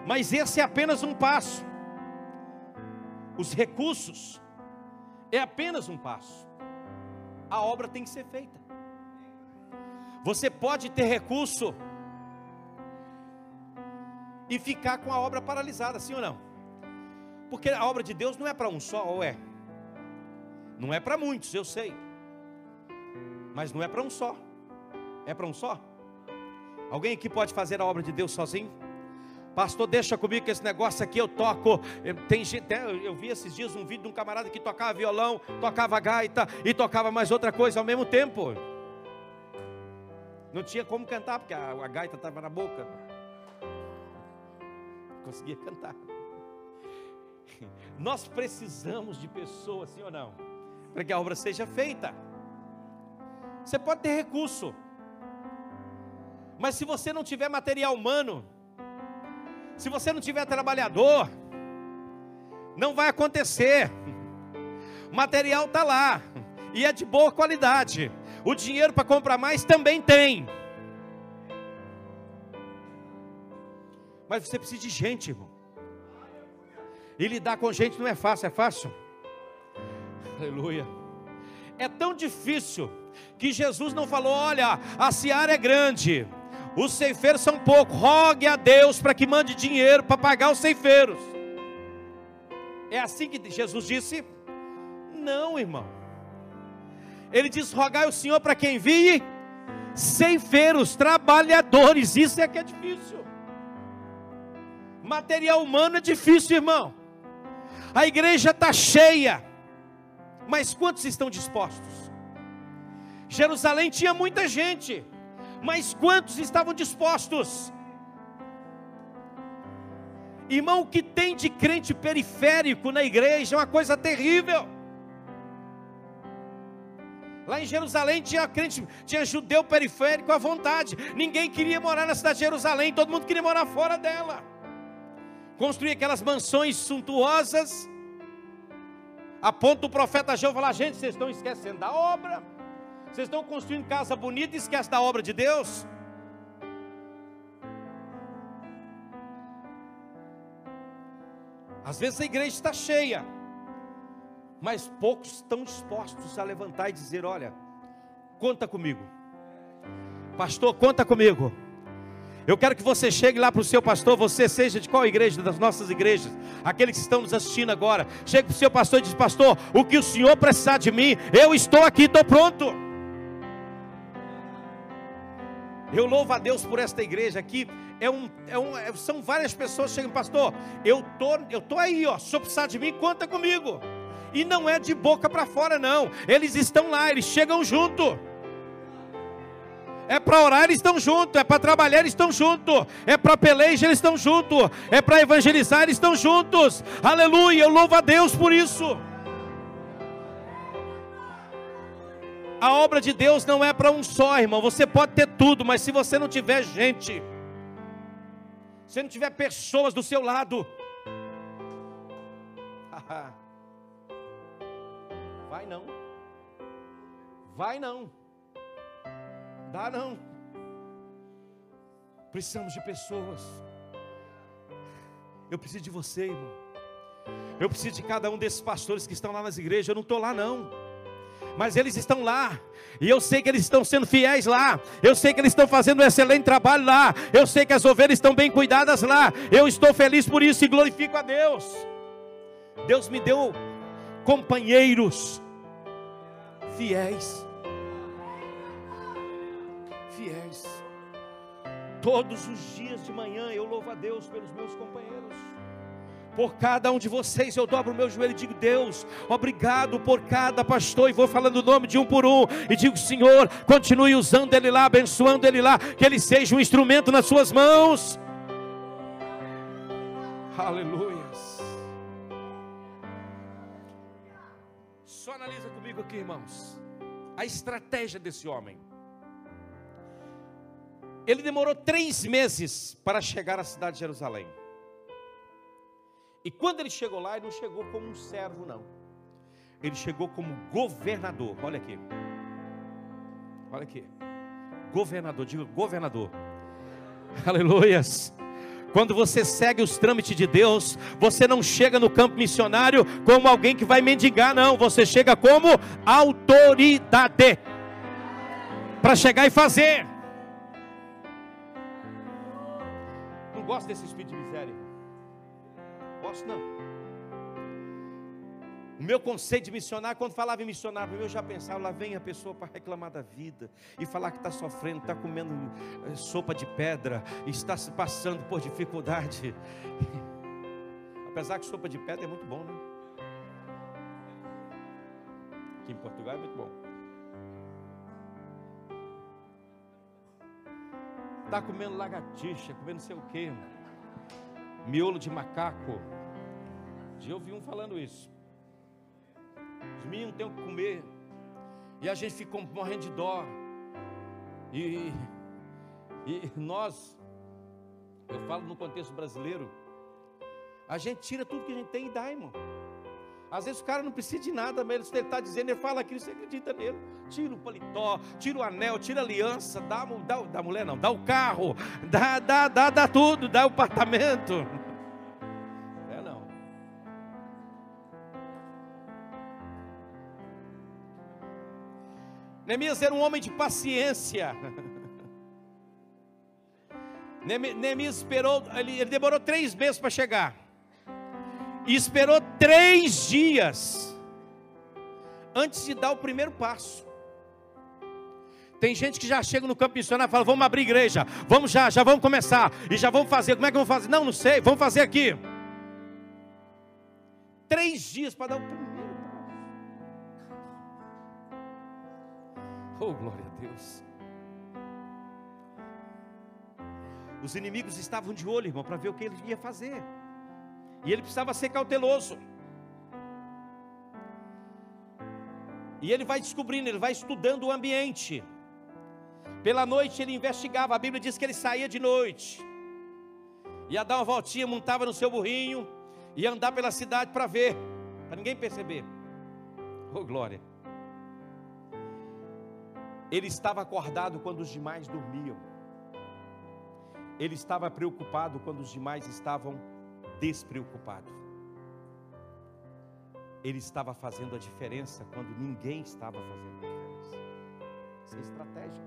Mas esse é apenas um passo. Os recursos é apenas um passo. A obra tem que ser feita. Você pode ter recurso e ficar com a obra paralisada, sim ou não? Porque a obra de Deus não é para um só, ou é? Não é para muitos, eu sei. Mas não é para um só. É para um só? Alguém aqui pode fazer a obra de Deus sozinho? Pastor, deixa comigo que esse negócio aqui eu toco. Tem gente, eu vi esses dias um vídeo de um camarada que tocava violão, tocava gaita e tocava mais outra coisa ao mesmo tempo. Não tinha como cantar porque a, a gaita estava na boca. Conseguia cantar. Nós precisamos de pessoas, sim ou não, para que a obra seja feita. Você pode ter recurso, mas se você não tiver material humano, se você não tiver trabalhador, não vai acontecer. O material está lá e é de boa qualidade. O dinheiro para comprar mais também tem. Mas você precisa de gente, irmão. E lidar com gente não é fácil, é fácil? Aleluia. É tão difícil que Jesus não falou: olha, a seara é grande, os ceifeiros são poucos, rogue a Deus para que mande dinheiro para pagar os ceifeiros. É assim que Jesus disse? Não, irmão. Ele diz: rogai o Senhor para que envie ceifeiros, trabalhadores. Isso é que é difícil. Material humano é difícil, irmão. A igreja está cheia, mas quantos estão dispostos? Jerusalém tinha muita gente, mas quantos estavam dispostos? Irmão, o que tem de crente periférico na igreja é uma coisa terrível. Lá em Jerusalém tinha crente, tinha judeu periférico à vontade. Ninguém queria morar na cidade de Jerusalém, todo mundo queria morar fora dela. Construir aquelas mansões suntuosas, a ponto do profeta João falar: gente, vocês estão esquecendo da obra. Vocês estão construindo casa bonita e esquece da obra de Deus? Às vezes a igreja está cheia, mas poucos estão dispostos a levantar e dizer: Olha, conta comigo, pastor, conta comigo. Eu quero que você chegue lá para o seu pastor, você seja de qual igreja, das nossas igrejas, aqueles que estão nos assistindo agora. Chegue para o seu pastor e diz: Pastor, o que o senhor precisar de mim, eu estou aqui, estou pronto. Eu louvo a Deus por esta igreja aqui. É um, é um, é, são várias pessoas que chegam, pastor. Eu tô, eu tô aí, ó. Se precisar de mim, conta comigo. E não é de boca para fora, não. Eles estão lá, eles chegam junto. É para orar, eles estão juntos. É para trabalhar, eles estão juntos. É para peleja, eles estão juntos. É para evangelizar, eles estão juntos. Aleluia, eu louvo a Deus por isso. A obra de Deus não é para um só, irmão. Você pode ter tudo, mas se você não tiver gente, se não tiver pessoas do seu lado, vai não, vai não. Dá não. Precisamos de pessoas. Eu preciso de você, irmão. Eu preciso de cada um desses pastores que estão lá nas igrejas. Eu não estou lá, não. Mas eles estão lá. E eu sei que eles estão sendo fiéis lá. Eu sei que eles estão fazendo um excelente trabalho lá. Eu sei que as ovelhas estão bem cuidadas lá. Eu estou feliz por isso e glorifico a Deus. Deus me deu companheiros fiéis. Todos os dias de manhã eu louvo a Deus pelos meus companheiros. Por cada um de vocês eu dobro o meu joelho e digo: Deus, obrigado por cada pastor. E vou falando o nome de um por um. E digo: Senhor, continue usando ele lá, abençoando ele lá. Que ele seja um instrumento nas suas mãos. Aleluias. Só analisa comigo aqui, irmãos. A estratégia desse homem. Ele demorou três meses para chegar à cidade de Jerusalém. E quando ele chegou lá, ele não chegou como um servo, não. Ele chegou como governador. Olha aqui. Olha aqui. Governador, diga governador. Aleluias. Quando você segue os trâmites de Deus, você não chega no campo missionário como alguém que vai mendigar, não. Você chega como autoridade para chegar e fazer. Gosto desse espírito de miséria. Gosto não. O meu conceito de missionário, quando falava em missionário, eu já pensava, lá vem a pessoa para reclamar da vida e falar que está sofrendo, está comendo eh, sopa de pedra, está se passando por dificuldade. Apesar que sopa de pedra é muito bom, né? Aqui em Portugal é muito bom. Está comendo lagartixa, comendo não sei o quê. Miolo de macaco. Já ouvi um falando isso. Os meninos têm o que comer. E a gente fica morrendo de dó. E, e nós, eu falo no contexto brasileiro, a gente tira tudo que a gente tem e dá, irmão. Às vezes o cara não precisa de nada, mas ele está dizendo, ele fala aquilo, você acredita nele. Tira o paletó, tira o anel, tira a aliança, dá, dá, dá mulher não, dá o carro, dá, dá, dá, dá tudo, dá o apartamento. É não. Neemias era um homem de paciência. Neemias esperou, ele, ele demorou três meses para chegar e esperou três dias antes de dar o primeiro passo. Tem gente que já chega no campo missionário e fala: Vamos abrir igreja, vamos já, já vamos começar, e já vamos fazer. Como é que vamos fazer? Não, não sei, vamos fazer aqui. Três dias para dar o primeiro passo. Oh, glória a Deus. Os inimigos estavam de olho, irmão, para ver o que ele ia fazer. E ele precisava ser cauteloso. E ele vai descobrindo, ele vai estudando o ambiente. Pela noite ele investigava, a Bíblia diz que ele saía de noite. Ia dar uma voltinha, montava no seu burrinho, ia andar pela cidade para ver, para ninguém perceber. Oh glória. Ele estava acordado quando os demais dormiam. Ele estava preocupado quando os demais estavam despreocupados. Ele estava fazendo a diferença quando ninguém estava fazendo a diferença. Isso é estratégia.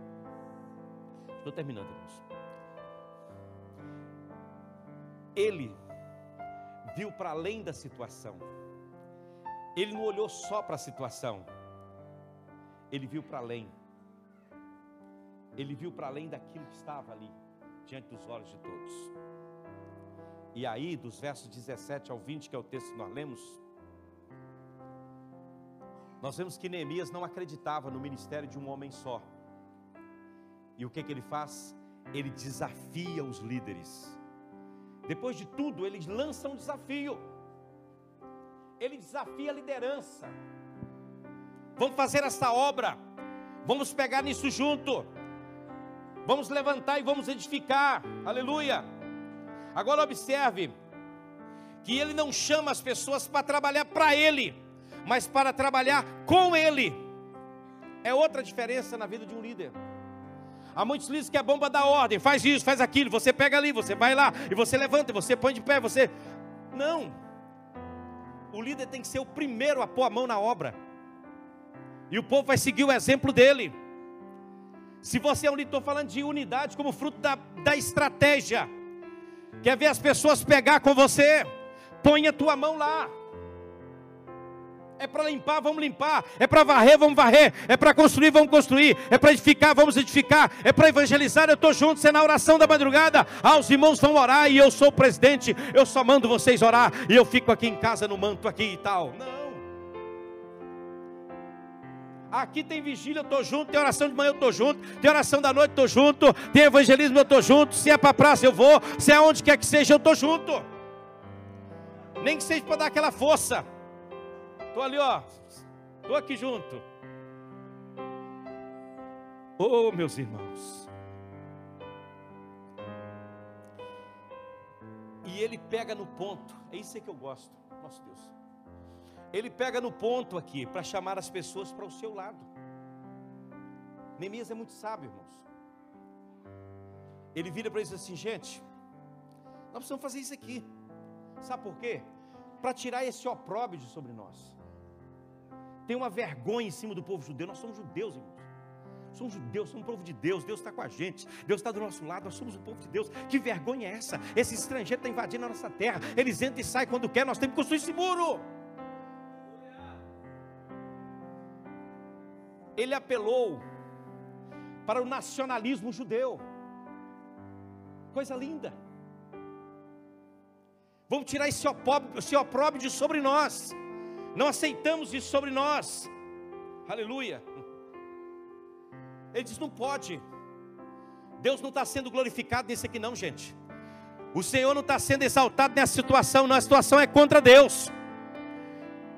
Estou terminando, irmãos. Ele viu para além da situação. Ele não olhou só para a situação. Ele viu para além. Ele viu para além daquilo que estava ali, diante dos olhos de todos. E aí, dos versos 17 ao 20, que é o texto que nós lemos, nós vemos que Neemias não acreditava no ministério de um homem só. E o que, que ele faz? Ele desafia os líderes. Depois de tudo, ele lança um desafio. Ele desafia a liderança. Vamos fazer essa obra. Vamos pegar nisso junto. Vamos levantar e vamos edificar. Aleluia. Agora observe que ele não chama as pessoas para trabalhar para ele, mas para trabalhar com ele. É outra diferença na vida de um líder. Há muitos líderes que é bomba da ordem, faz isso, faz aquilo, você pega ali, você vai lá, e você levanta, e você põe de pé, você. Não. O líder tem que ser o primeiro a pôr a mão na obra. E o povo vai seguir o exemplo dele. Se você é um líder, estou falando de unidade como fruto da, da estratégia. Quer ver as pessoas pegar com você? Põe a tua mão lá. É para limpar, vamos limpar. É para varrer, vamos varrer. É para construir, vamos construir. É para edificar, vamos edificar. É para evangelizar, eu estou junto. Você é na oração da madrugada. Ah, os irmãos vão orar e eu sou o presidente. Eu só mando vocês orar. E eu fico aqui em casa no manto aqui e tal. Não. Aqui tem vigília, eu estou junto. Tem oração de manhã, eu estou junto. Tem oração da noite, eu estou junto. Tem evangelismo, eu estou junto. Se é para praça, eu vou. Se é onde quer que seja, eu estou junto. Nem que seja para dar aquela força. Estou ali, ó. Estou aqui junto. Oh, meus irmãos. E ele pega no ponto. É isso que eu gosto. Nosso Deus ele pega no ponto aqui para chamar as pessoas para o seu lado. Neemias é muito sábio, irmãos. Ele vira para eles assim, gente, nós precisamos fazer isso aqui. Sabe por quê? Para tirar esse opróbrio de sobre nós. Tem uma vergonha em cima do povo judeu. Nós somos judeus, irmãos. Somos judeus, somos um povo de Deus. Deus está com a gente. Deus está do nosso lado. Nós somos o povo de Deus. Que vergonha é essa? Esse estrangeiro está invadindo a nossa terra. Eles entram e saem quando quer. Nós temos que construir esse muro. Ele apelou para o nacionalismo judeu. Coisa linda. Vamos tirar esse opróbrio, esse opróbrio de sobre nós. Não aceitamos isso sobre nós. Aleluia. Ele diz: não pode. Deus não está sendo glorificado nisso aqui, não, gente. O Senhor não está sendo exaltado nessa situação, não. A situação é contra Deus.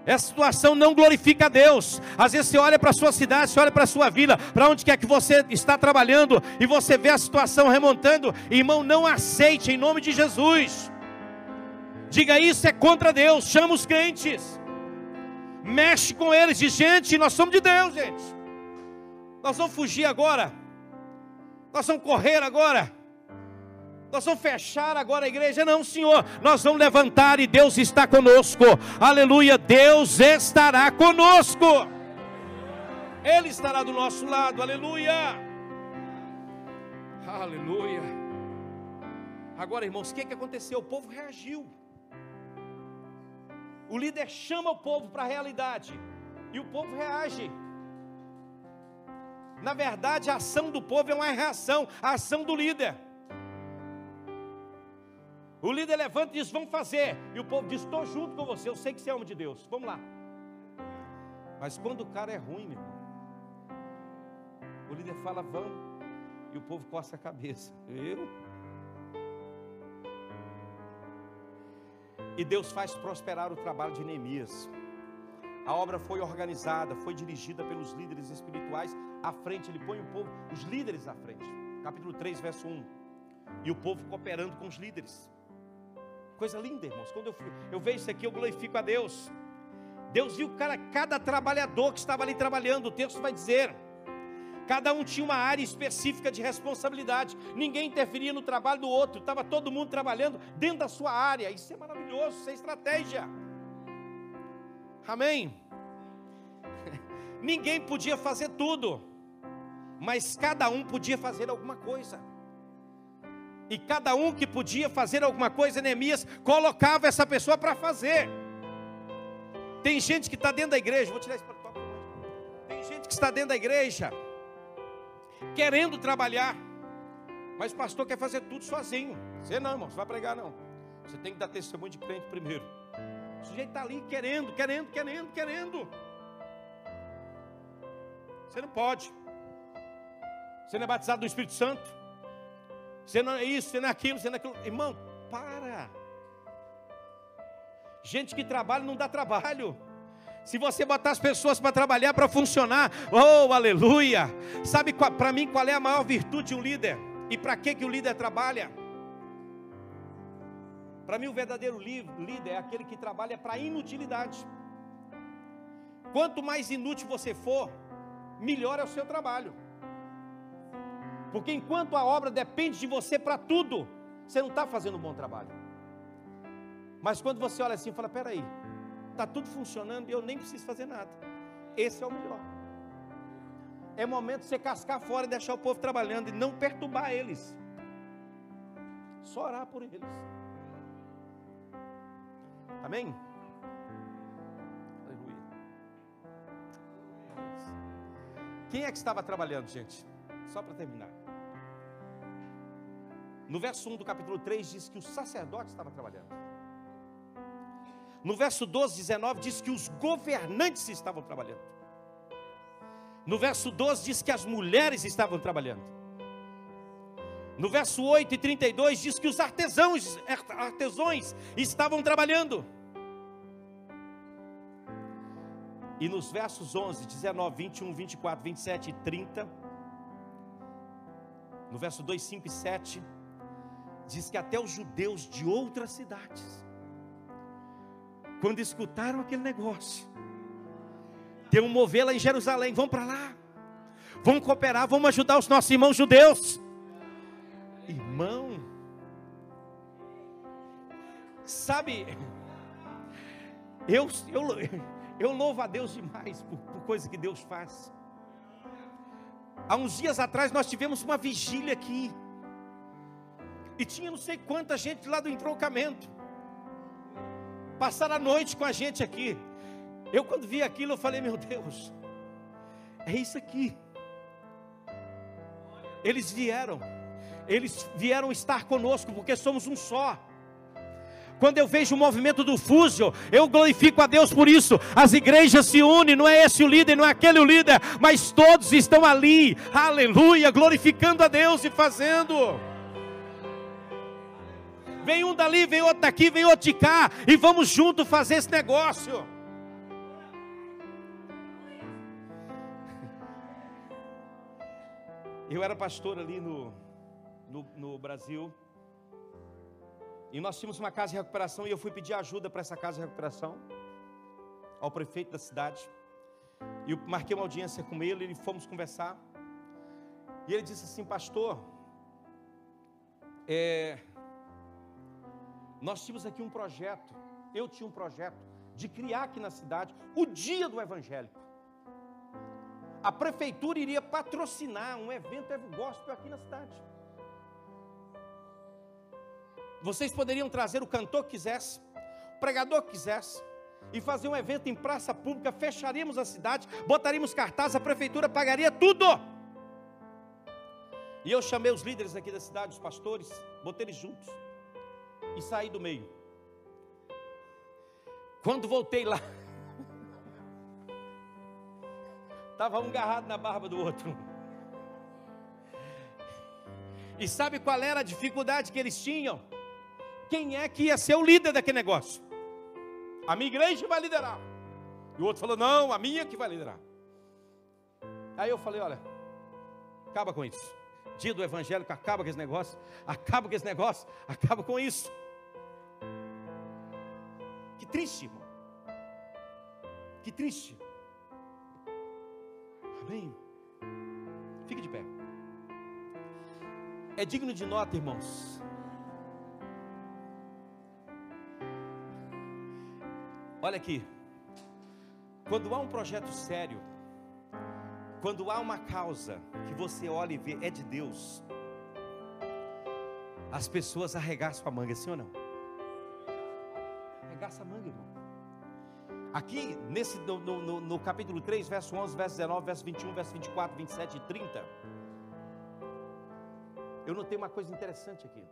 Essa situação não glorifica a Deus. Às vezes você olha para a sua cidade, você olha para a sua vila, para onde quer que você está trabalhando, e você vê a situação remontando. Irmão, não aceite em nome de Jesus. Diga isso é contra Deus. Chama os crentes. Mexe com eles. Diz, gente, nós somos de Deus, gente. Nós vamos fugir agora. Nós vamos correr agora. Nós vamos fechar agora a igreja? Não, Senhor. Nós vamos levantar e Deus está conosco. Aleluia. Deus estará conosco. Ele estará do nosso lado. Aleluia. Aleluia. Agora, irmãos, o que, que aconteceu? O povo reagiu. O líder chama o povo para a realidade. E o povo reage. Na verdade, a ação do povo é uma reação à ação do líder. O líder levanta e diz: Vamos fazer. E o povo diz: Estou junto com você. Eu sei que você é homem de Deus. Vamos lá. Mas quando o cara é ruim, meu irmão, o líder fala: Vamos. E o povo coça a cabeça. Eu? E Deus faz prosperar o trabalho de Neemias. A obra foi organizada, foi dirigida pelos líderes espirituais à frente. Ele põe o povo, os líderes à frente. Capítulo 3, verso 1. E o povo cooperando com os líderes. Coisa linda, irmãos. Quando eu, eu vejo isso aqui, eu glorifico a Deus. Deus viu cara, cada trabalhador que estava ali trabalhando. O texto vai dizer: Cada um tinha uma área específica de responsabilidade. Ninguém interferia no trabalho do outro. Estava todo mundo trabalhando dentro da sua área. Isso é maravilhoso, isso é estratégia. Amém? Ninguém podia fazer tudo, mas cada um podia fazer alguma coisa. E cada um que podia fazer alguma coisa, Neemias colocava essa pessoa para fazer. Tem gente que está dentro da igreja, vou tirar isso para Tem gente que está dentro da igreja, querendo trabalhar, mas o pastor quer fazer tudo sozinho. Você não, irmão, você vai pregar não. Você tem que dar testemunho de crente primeiro. O sujeito está ali querendo, querendo, querendo, querendo. Você não pode. Você não é batizado do Espírito Santo. Você não é isso, você não é aquilo, você não é aquilo. Irmão, para. Gente que trabalha não dá trabalho. Se você botar as pessoas para trabalhar, para funcionar, oh, aleluia! Sabe para mim qual é a maior virtude de um líder? E para que, que o líder trabalha? Para mim, o verdadeiro líder é aquele que trabalha para inutilidade. Quanto mais inútil você for, melhor é o seu trabalho. Porque enquanto a obra depende de você para tudo, você não está fazendo um bom trabalho. Mas quando você olha assim e fala: peraí, está tudo funcionando e eu nem preciso fazer nada. Esse é o melhor. É momento de você cascar fora e deixar o povo trabalhando e não perturbar eles. Só orar por eles. Amém? Aleluia. Quem é que estava trabalhando, gente? Só para terminar. No verso 1 do capítulo 3 diz que o sacerdote estava trabalhando. No verso 12, 19 diz que os governantes estavam trabalhando. No verso 12 diz que as mulheres estavam trabalhando. No verso 8 e 32 diz que os artesãos, artesões estavam trabalhando. E nos versos 11, 19, 21, 24, 27 e 30, no verso 2, 5 e 7, diz que até os judeus de outras cidades quando escutaram aquele negócio, tem um mover lá em Jerusalém, vamos para lá, vamos cooperar, vamos ajudar os nossos irmãos judeus. Irmão, sabe, eu, eu, eu louvo a Deus demais por, por coisa que Deus faz. Há uns dias atrás nós tivemos uma vigília aqui. E tinha não sei quanta gente lá do entroncamento passaram a noite com a gente aqui. Eu, quando vi aquilo, eu falei: Meu Deus, é isso aqui. Eles vieram, eles vieram estar conosco, porque somos um só. Quando eu vejo o movimento do Fúzio, eu glorifico a Deus por isso. As igrejas se unem, não é esse o líder, não é aquele o líder, mas todos estão ali, aleluia, glorificando a Deus e fazendo. Vem um dali, vem outro daqui, vem outro de cá, e vamos junto fazer esse negócio. Eu era pastor ali no, no, no Brasil, e nós tínhamos uma casa de recuperação, e eu fui pedir ajuda para essa casa de recuperação, ao prefeito da cidade. E eu marquei uma audiência com ele, e fomos conversar. E ele disse assim, pastor, é, nós tínhamos aqui um projeto, eu tinha um projeto de criar aqui na cidade o dia do evangélico. A prefeitura iria patrocinar um evento gospel aqui na cidade. Vocês poderiam trazer o cantor que quisesse, o pregador que quisesse, e fazer um evento em praça pública, fecharíamos a cidade, botaríamos cartaz, a prefeitura pagaria tudo. E eu chamei os líderes aqui da cidade, os pastores, botei eles juntos e saí do meio. Quando voltei lá, estava um agarrado na barba do outro. E sabe qual era a dificuldade que eles tinham? Quem é que ia ser o líder daquele negócio? A minha igreja vai liderar. E o outro falou: Não, a minha que vai liderar. Aí eu falei: Olha, acaba com isso. Dia do evangélico, acaba com esse negócio. Acaba com esse negócio. Acaba com isso. Que triste, irmão. Que triste. Amém. É digno de nota, irmãos. Olha aqui. Quando há um projeto sério, quando há uma causa que você olha e vê é de Deus, as pessoas arregaçam a manga, sim ou não? Arregaça a manga, irmão. Aqui, nesse, no, no, no, capítulo 3, verso 11, verso 19, verso 21, verso 24, 27 e 30, eu notei uma coisa interessante aqui.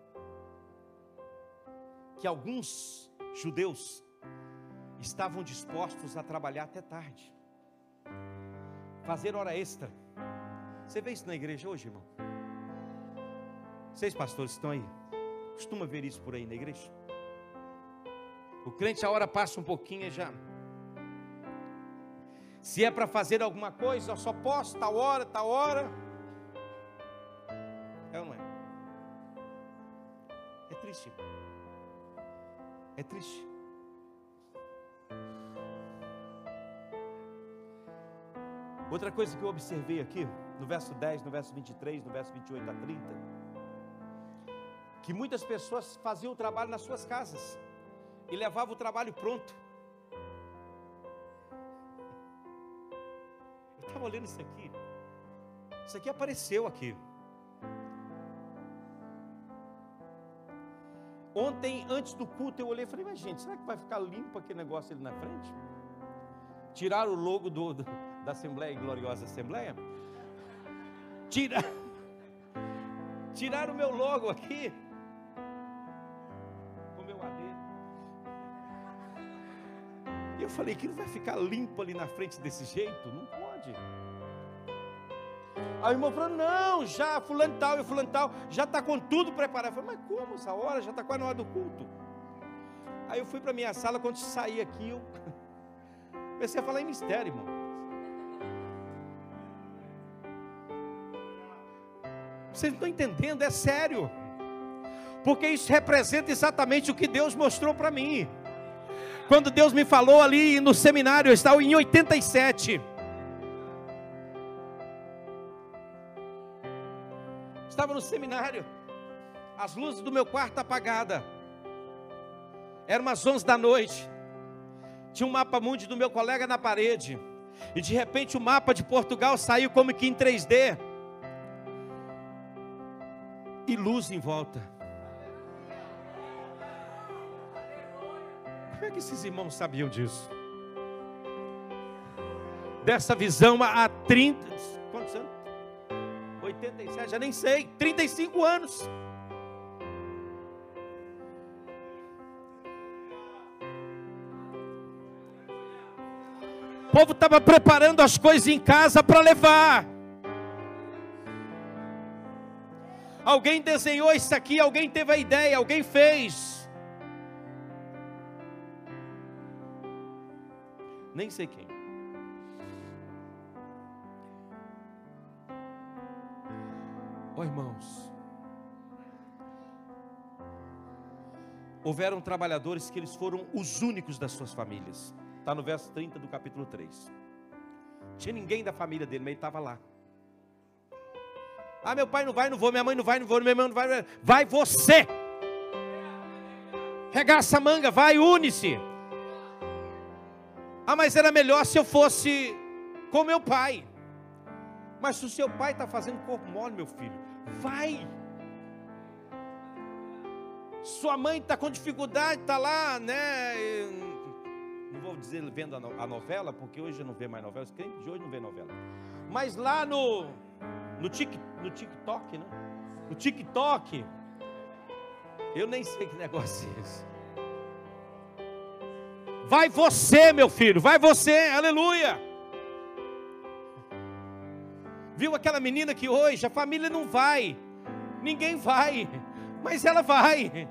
Que alguns judeus estavam dispostos a trabalhar até tarde, fazer hora extra. Você vê isso na igreja hoje, irmão? Vocês pastores estão aí? Costuma ver isso por aí na igreja? O crente a hora passa um pouquinho já. Se é para fazer alguma coisa, eu só posso, tal hora, tal hora. É ou não é? É triste. É triste. Outra coisa que eu observei aqui, no verso 10, no verso 23, no verso 28 a 30, que muitas pessoas faziam o trabalho nas suas casas e levavam o trabalho pronto. Eu estava olhando isso aqui, isso aqui apareceu aqui. Ontem, antes do culto, eu olhei e falei, mas gente, será que vai ficar limpo aquele negócio ali na frente? Tiraram o logo do, do da Assembleia, gloriosa Assembleia, tira, tiraram o meu logo aqui, com meu AD. E eu falei não vai ficar limpo ali na frente desse jeito? Não pode. Aí o irmão falou: Não, já, fulano tal e fulano tal, já está com tudo preparado. Eu falei: Mas como essa hora? Já está quase na hora do culto. Aí eu fui para minha sala, quando saí aqui, eu comecei a falar em mistério, irmão. Vocês não estão entendendo, é sério. Porque isso representa exatamente o que Deus mostrou para mim. Quando Deus me falou ali no seminário, eu estava em 87. Estava no seminário, as luzes do meu quarto apagadas. Eram umas 11 da noite. Tinha um mapa mundi do meu colega na parede. E de repente o mapa de Portugal saiu como que em 3D e luz em volta. Como é que esses irmãos sabiam disso? Dessa visão há 30, quantos anos? 87, já nem sei, 35 anos. O povo estava preparando as coisas em casa para levar. Alguém desenhou isso aqui, alguém teve a ideia, alguém fez. Nem sei quem. Irmãos, houveram trabalhadores que eles foram os únicos das suas famílias. Está no verso 30 do capítulo 3. Tinha ninguém da família dele, mas ele estava lá. Ah, meu pai não vai, não vou, minha mãe não vai, não vou, minha irmã não vai. Vai você. Regaça a manga, vai, une-se. Ah, mas era melhor se eu fosse com meu pai. Mas se o seu pai está fazendo corpo mole, meu filho, vai. Sua mãe está com dificuldade, está lá, né? Não vou dizer vendo a novela, porque hoje não vê mais novela. Os crentes de hoje não vê novela. Mas lá no no, tic, no TikTok, né? No TikTok. Eu nem sei que negócio é esse. Vai você, meu filho, vai você, aleluia. Viu aquela menina que hoje a família não vai, ninguém vai, mas ela vai.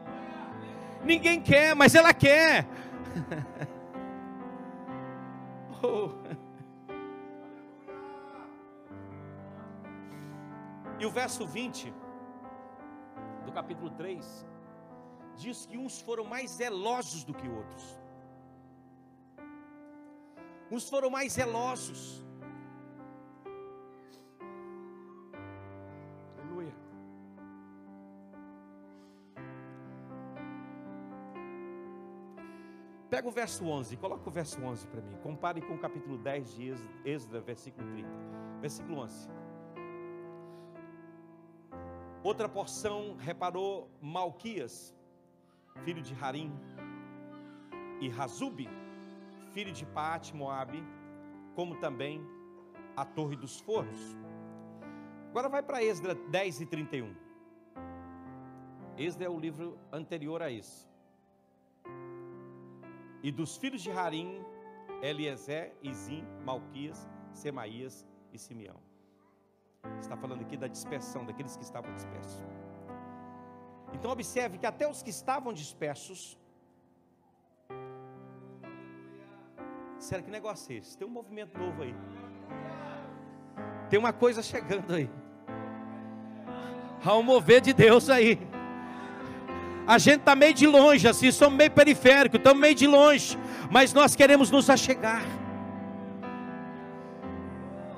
Ninguém quer, mas ela quer. oh. E o verso 20 do capítulo 3 diz que uns foram mais zelosos do que outros. Uns foram mais zelosos. Pega o verso 11, coloca o verso 11 para mim. Compare com o capítulo 10 de Êxodo, versículo 30. Versículo 11. Outra porção reparou Malquias, filho de Harim, e Razube, filho de Paate, Moabe, como também a Torre dos Fornos. Agora vai para Esdra 10 e 31. Esdra é o livro anterior a esse. E dos filhos de Harim, Eliezer, Izim, Malquias, Semaías e Simeão. Está falando aqui da dispersão daqueles que estavam dispersos. Então observe que até os que estavam dispersos. Será que negócio é esse? Tem um movimento novo aí. Tem uma coisa chegando aí. Há um mover de Deus aí. A gente está meio de longe, assim, somos meio periférico, estamos meio de longe, mas nós queremos nos achegar,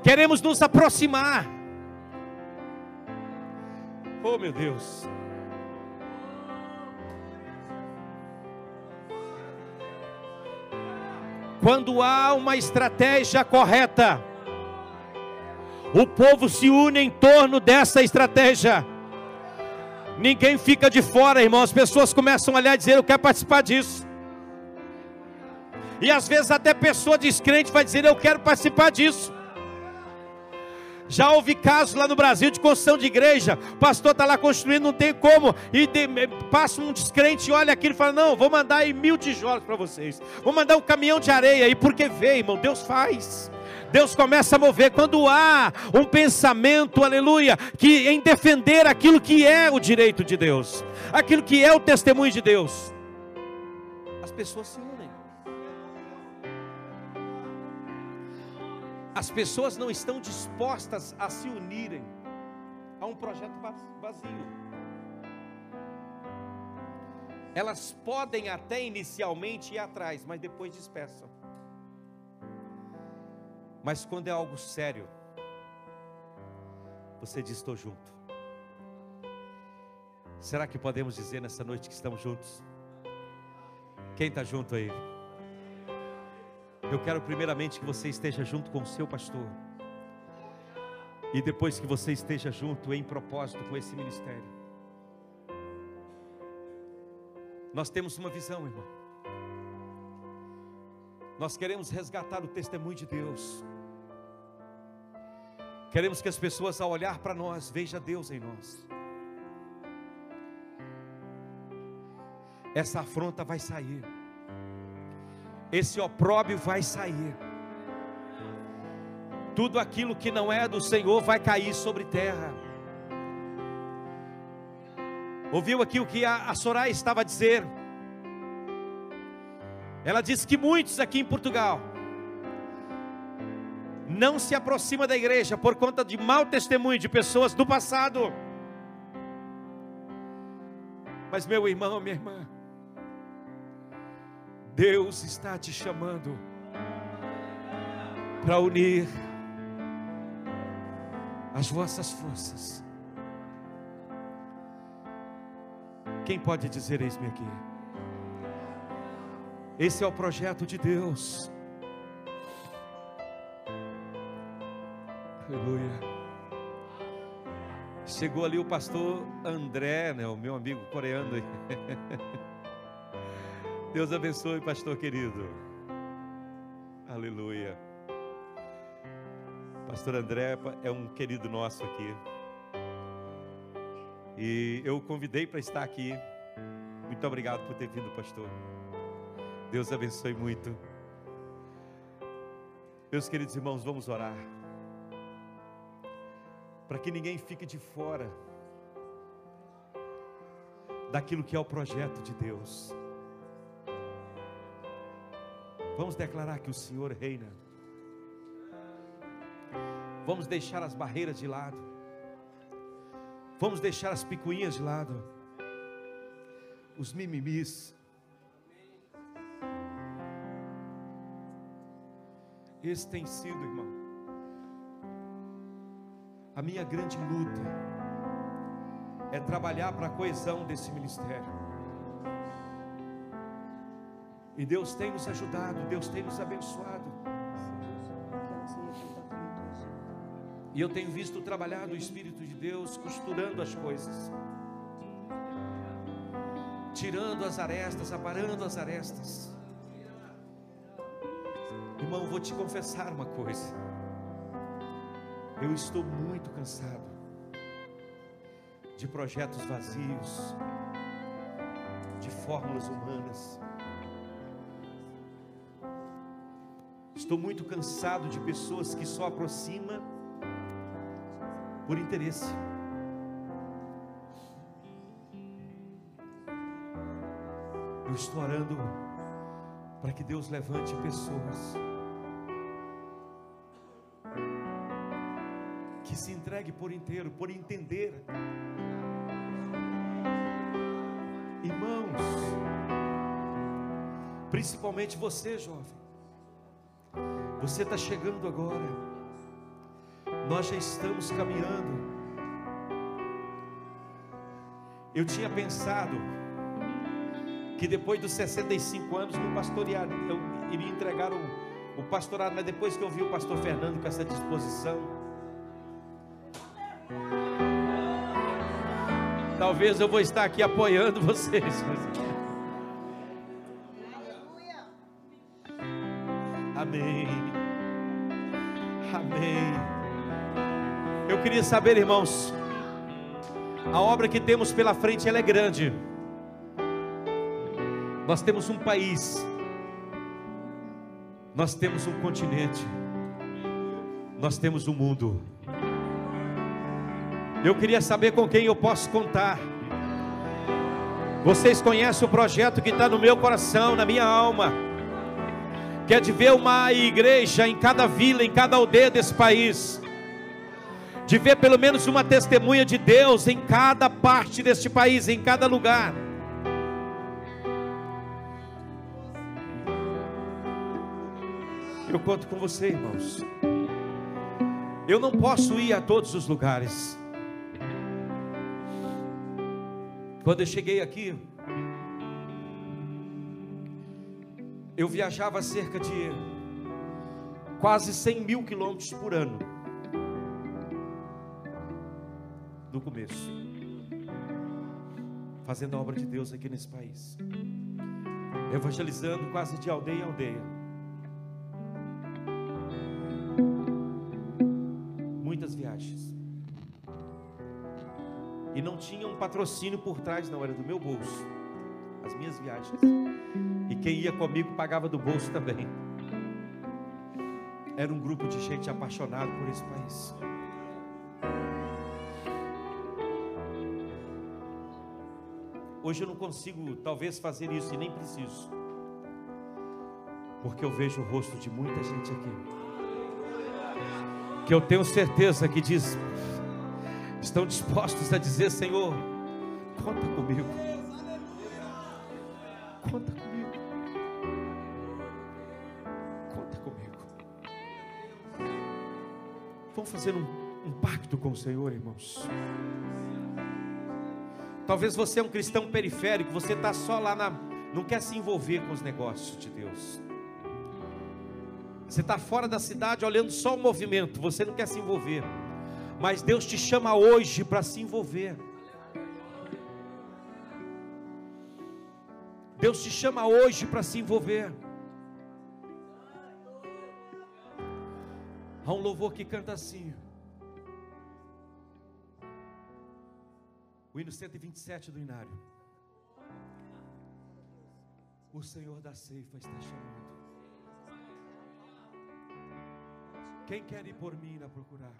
queremos nos aproximar. Oh meu Deus. Quando há uma estratégia correta, o povo se une em torno dessa estratégia. Ninguém fica de fora, irmão. As pessoas começam a olhar e dizer: Eu quero participar disso. E às vezes até pessoa descrente vai dizer: Eu quero participar disso. Já houve casos lá no Brasil de construção de igreja. O pastor está lá construindo, não tem como. E de, passa um descrente e olha aquilo e fala: Não, vou mandar aí mil tijolos para vocês. Vou mandar um caminhão de areia. E porque vê, irmão, Deus faz. Deus começa a mover quando há um pensamento, aleluia, que em defender aquilo que é o direito de Deus, aquilo que é o testemunho de Deus. As pessoas se unem. As pessoas não estão dispostas a se unirem a um projeto vazio. Elas podem até inicialmente ir atrás, mas depois dispersam. Mas quando é algo sério, você diz: estou junto. Será que podemos dizer nessa noite que estamos juntos? Quem está junto aí? Eu quero primeiramente que você esteja junto com o seu pastor. E depois que você esteja junto em propósito com esse ministério. Nós temos uma visão, irmão. Nós queremos resgatar o testemunho de Deus. Queremos que as pessoas, ao olhar para nós, vejam Deus em nós. Essa afronta vai sair, esse opróbio vai sair, tudo aquilo que não é do Senhor vai cair sobre terra. Ouviu aqui o que a, a Soraya estava a dizer? Ela disse que muitos aqui em Portugal não se aproxima da igreja por conta de mau testemunho de pessoas do passado. Mas meu irmão, minha irmã, Deus está te chamando para unir as vossas forças. Quem pode dizer eis-me aqui? Esse é o projeto de Deus. Aleluia. Chegou ali o pastor André, né, o meu amigo coreano. Deus abençoe, pastor querido. Aleluia. Pastor André é um querido nosso aqui. E eu o convidei para estar aqui. Muito obrigado por ter vindo, pastor. Deus abençoe muito. Meus queridos irmãos, vamos orar para que ninguém fique de fora daquilo que é o projeto de Deus. Vamos declarar que o Senhor reina. Vamos deixar as barreiras de lado. Vamos deixar as picuinhas de lado. Os mimimis. Esse tem sido, irmão a minha grande luta é trabalhar para a coesão desse ministério. E Deus tem nos ajudado, Deus tem nos abençoado. E eu tenho visto trabalhar o Espírito de Deus costurando as coisas, tirando as arestas, aparando as arestas. Irmão, vou te confessar uma coisa. Eu estou muito cansado de projetos vazios, de fórmulas humanas. Estou muito cansado de pessoas que só aproximam por interesse. Eu estou orando para que Deus levante pessoas por inteiro, por entender. Irmãos, principalmente você, jovem, você está chegando agora, nós já estamos caminhando. Eu tinha pensado que depois dos 65 anos no pastoreado, eu iria entregar o, o pastorado, mas depois que eu vi o pastor Fernando com essa disposição, talvez eu vou estar aqui apoiando vocês. Amém. Amém. Eu queria saber, irmãos, a obra que temos pela frente ela é grande. Nós temos um país, nós temos um continente, nós temos um mundo. Eu queria saber com quem eu posso contar. Vocês conhecem o projeto que está no meu coração, na minha alma, que é de ver uma igreja em cada vila, em cada aldeia desse país, de ver pelo menos uma testemunha de Deus em cada parte deste país, em cada lugar. Eu conto com você, irmãos. Eu não posso ir a todos os lugares. Quando eu cheguei aqui, eu viajava cerca de quase 100 mil quilômetros por ano. No começo, fazendo a obra de Deus aqui nesse país, evangelizando quase de aldeia em aldeia. Um patrocínio por trás, não, era do meu bolso. As minhas viagens. E quem ia comigo pagava do bolso também. Era um grupo de gente apaixonada por esse país. Hoje eu não consigo, talvez, fazer isso e nem preciso. Porque eu vejo o rosto de muita gente aqui que eu tenho certeza que diz, estão dispostos a dizer: Senhor, conta comigo, conta comigo, conta comigo. Vamos fazer um, um pacto com o Senhor, irmãos. Talvez você é um cristão periférico, você está só lá na. não quer se envolver com os negócios de Deus. Você está fora da cidade olhando só o movimento, você não quer se envolver. Mas Deus te chama hoje para se envolver. Deus te chama hoje para se envolver. Há um louvor que canta assim. O hino 127 do Inário. O Senhor da ceifa está chamando. Quem quer ir por mim a procurar?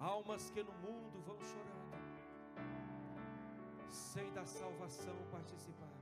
Almas que no mundo vão chorando, sem da salvação participar.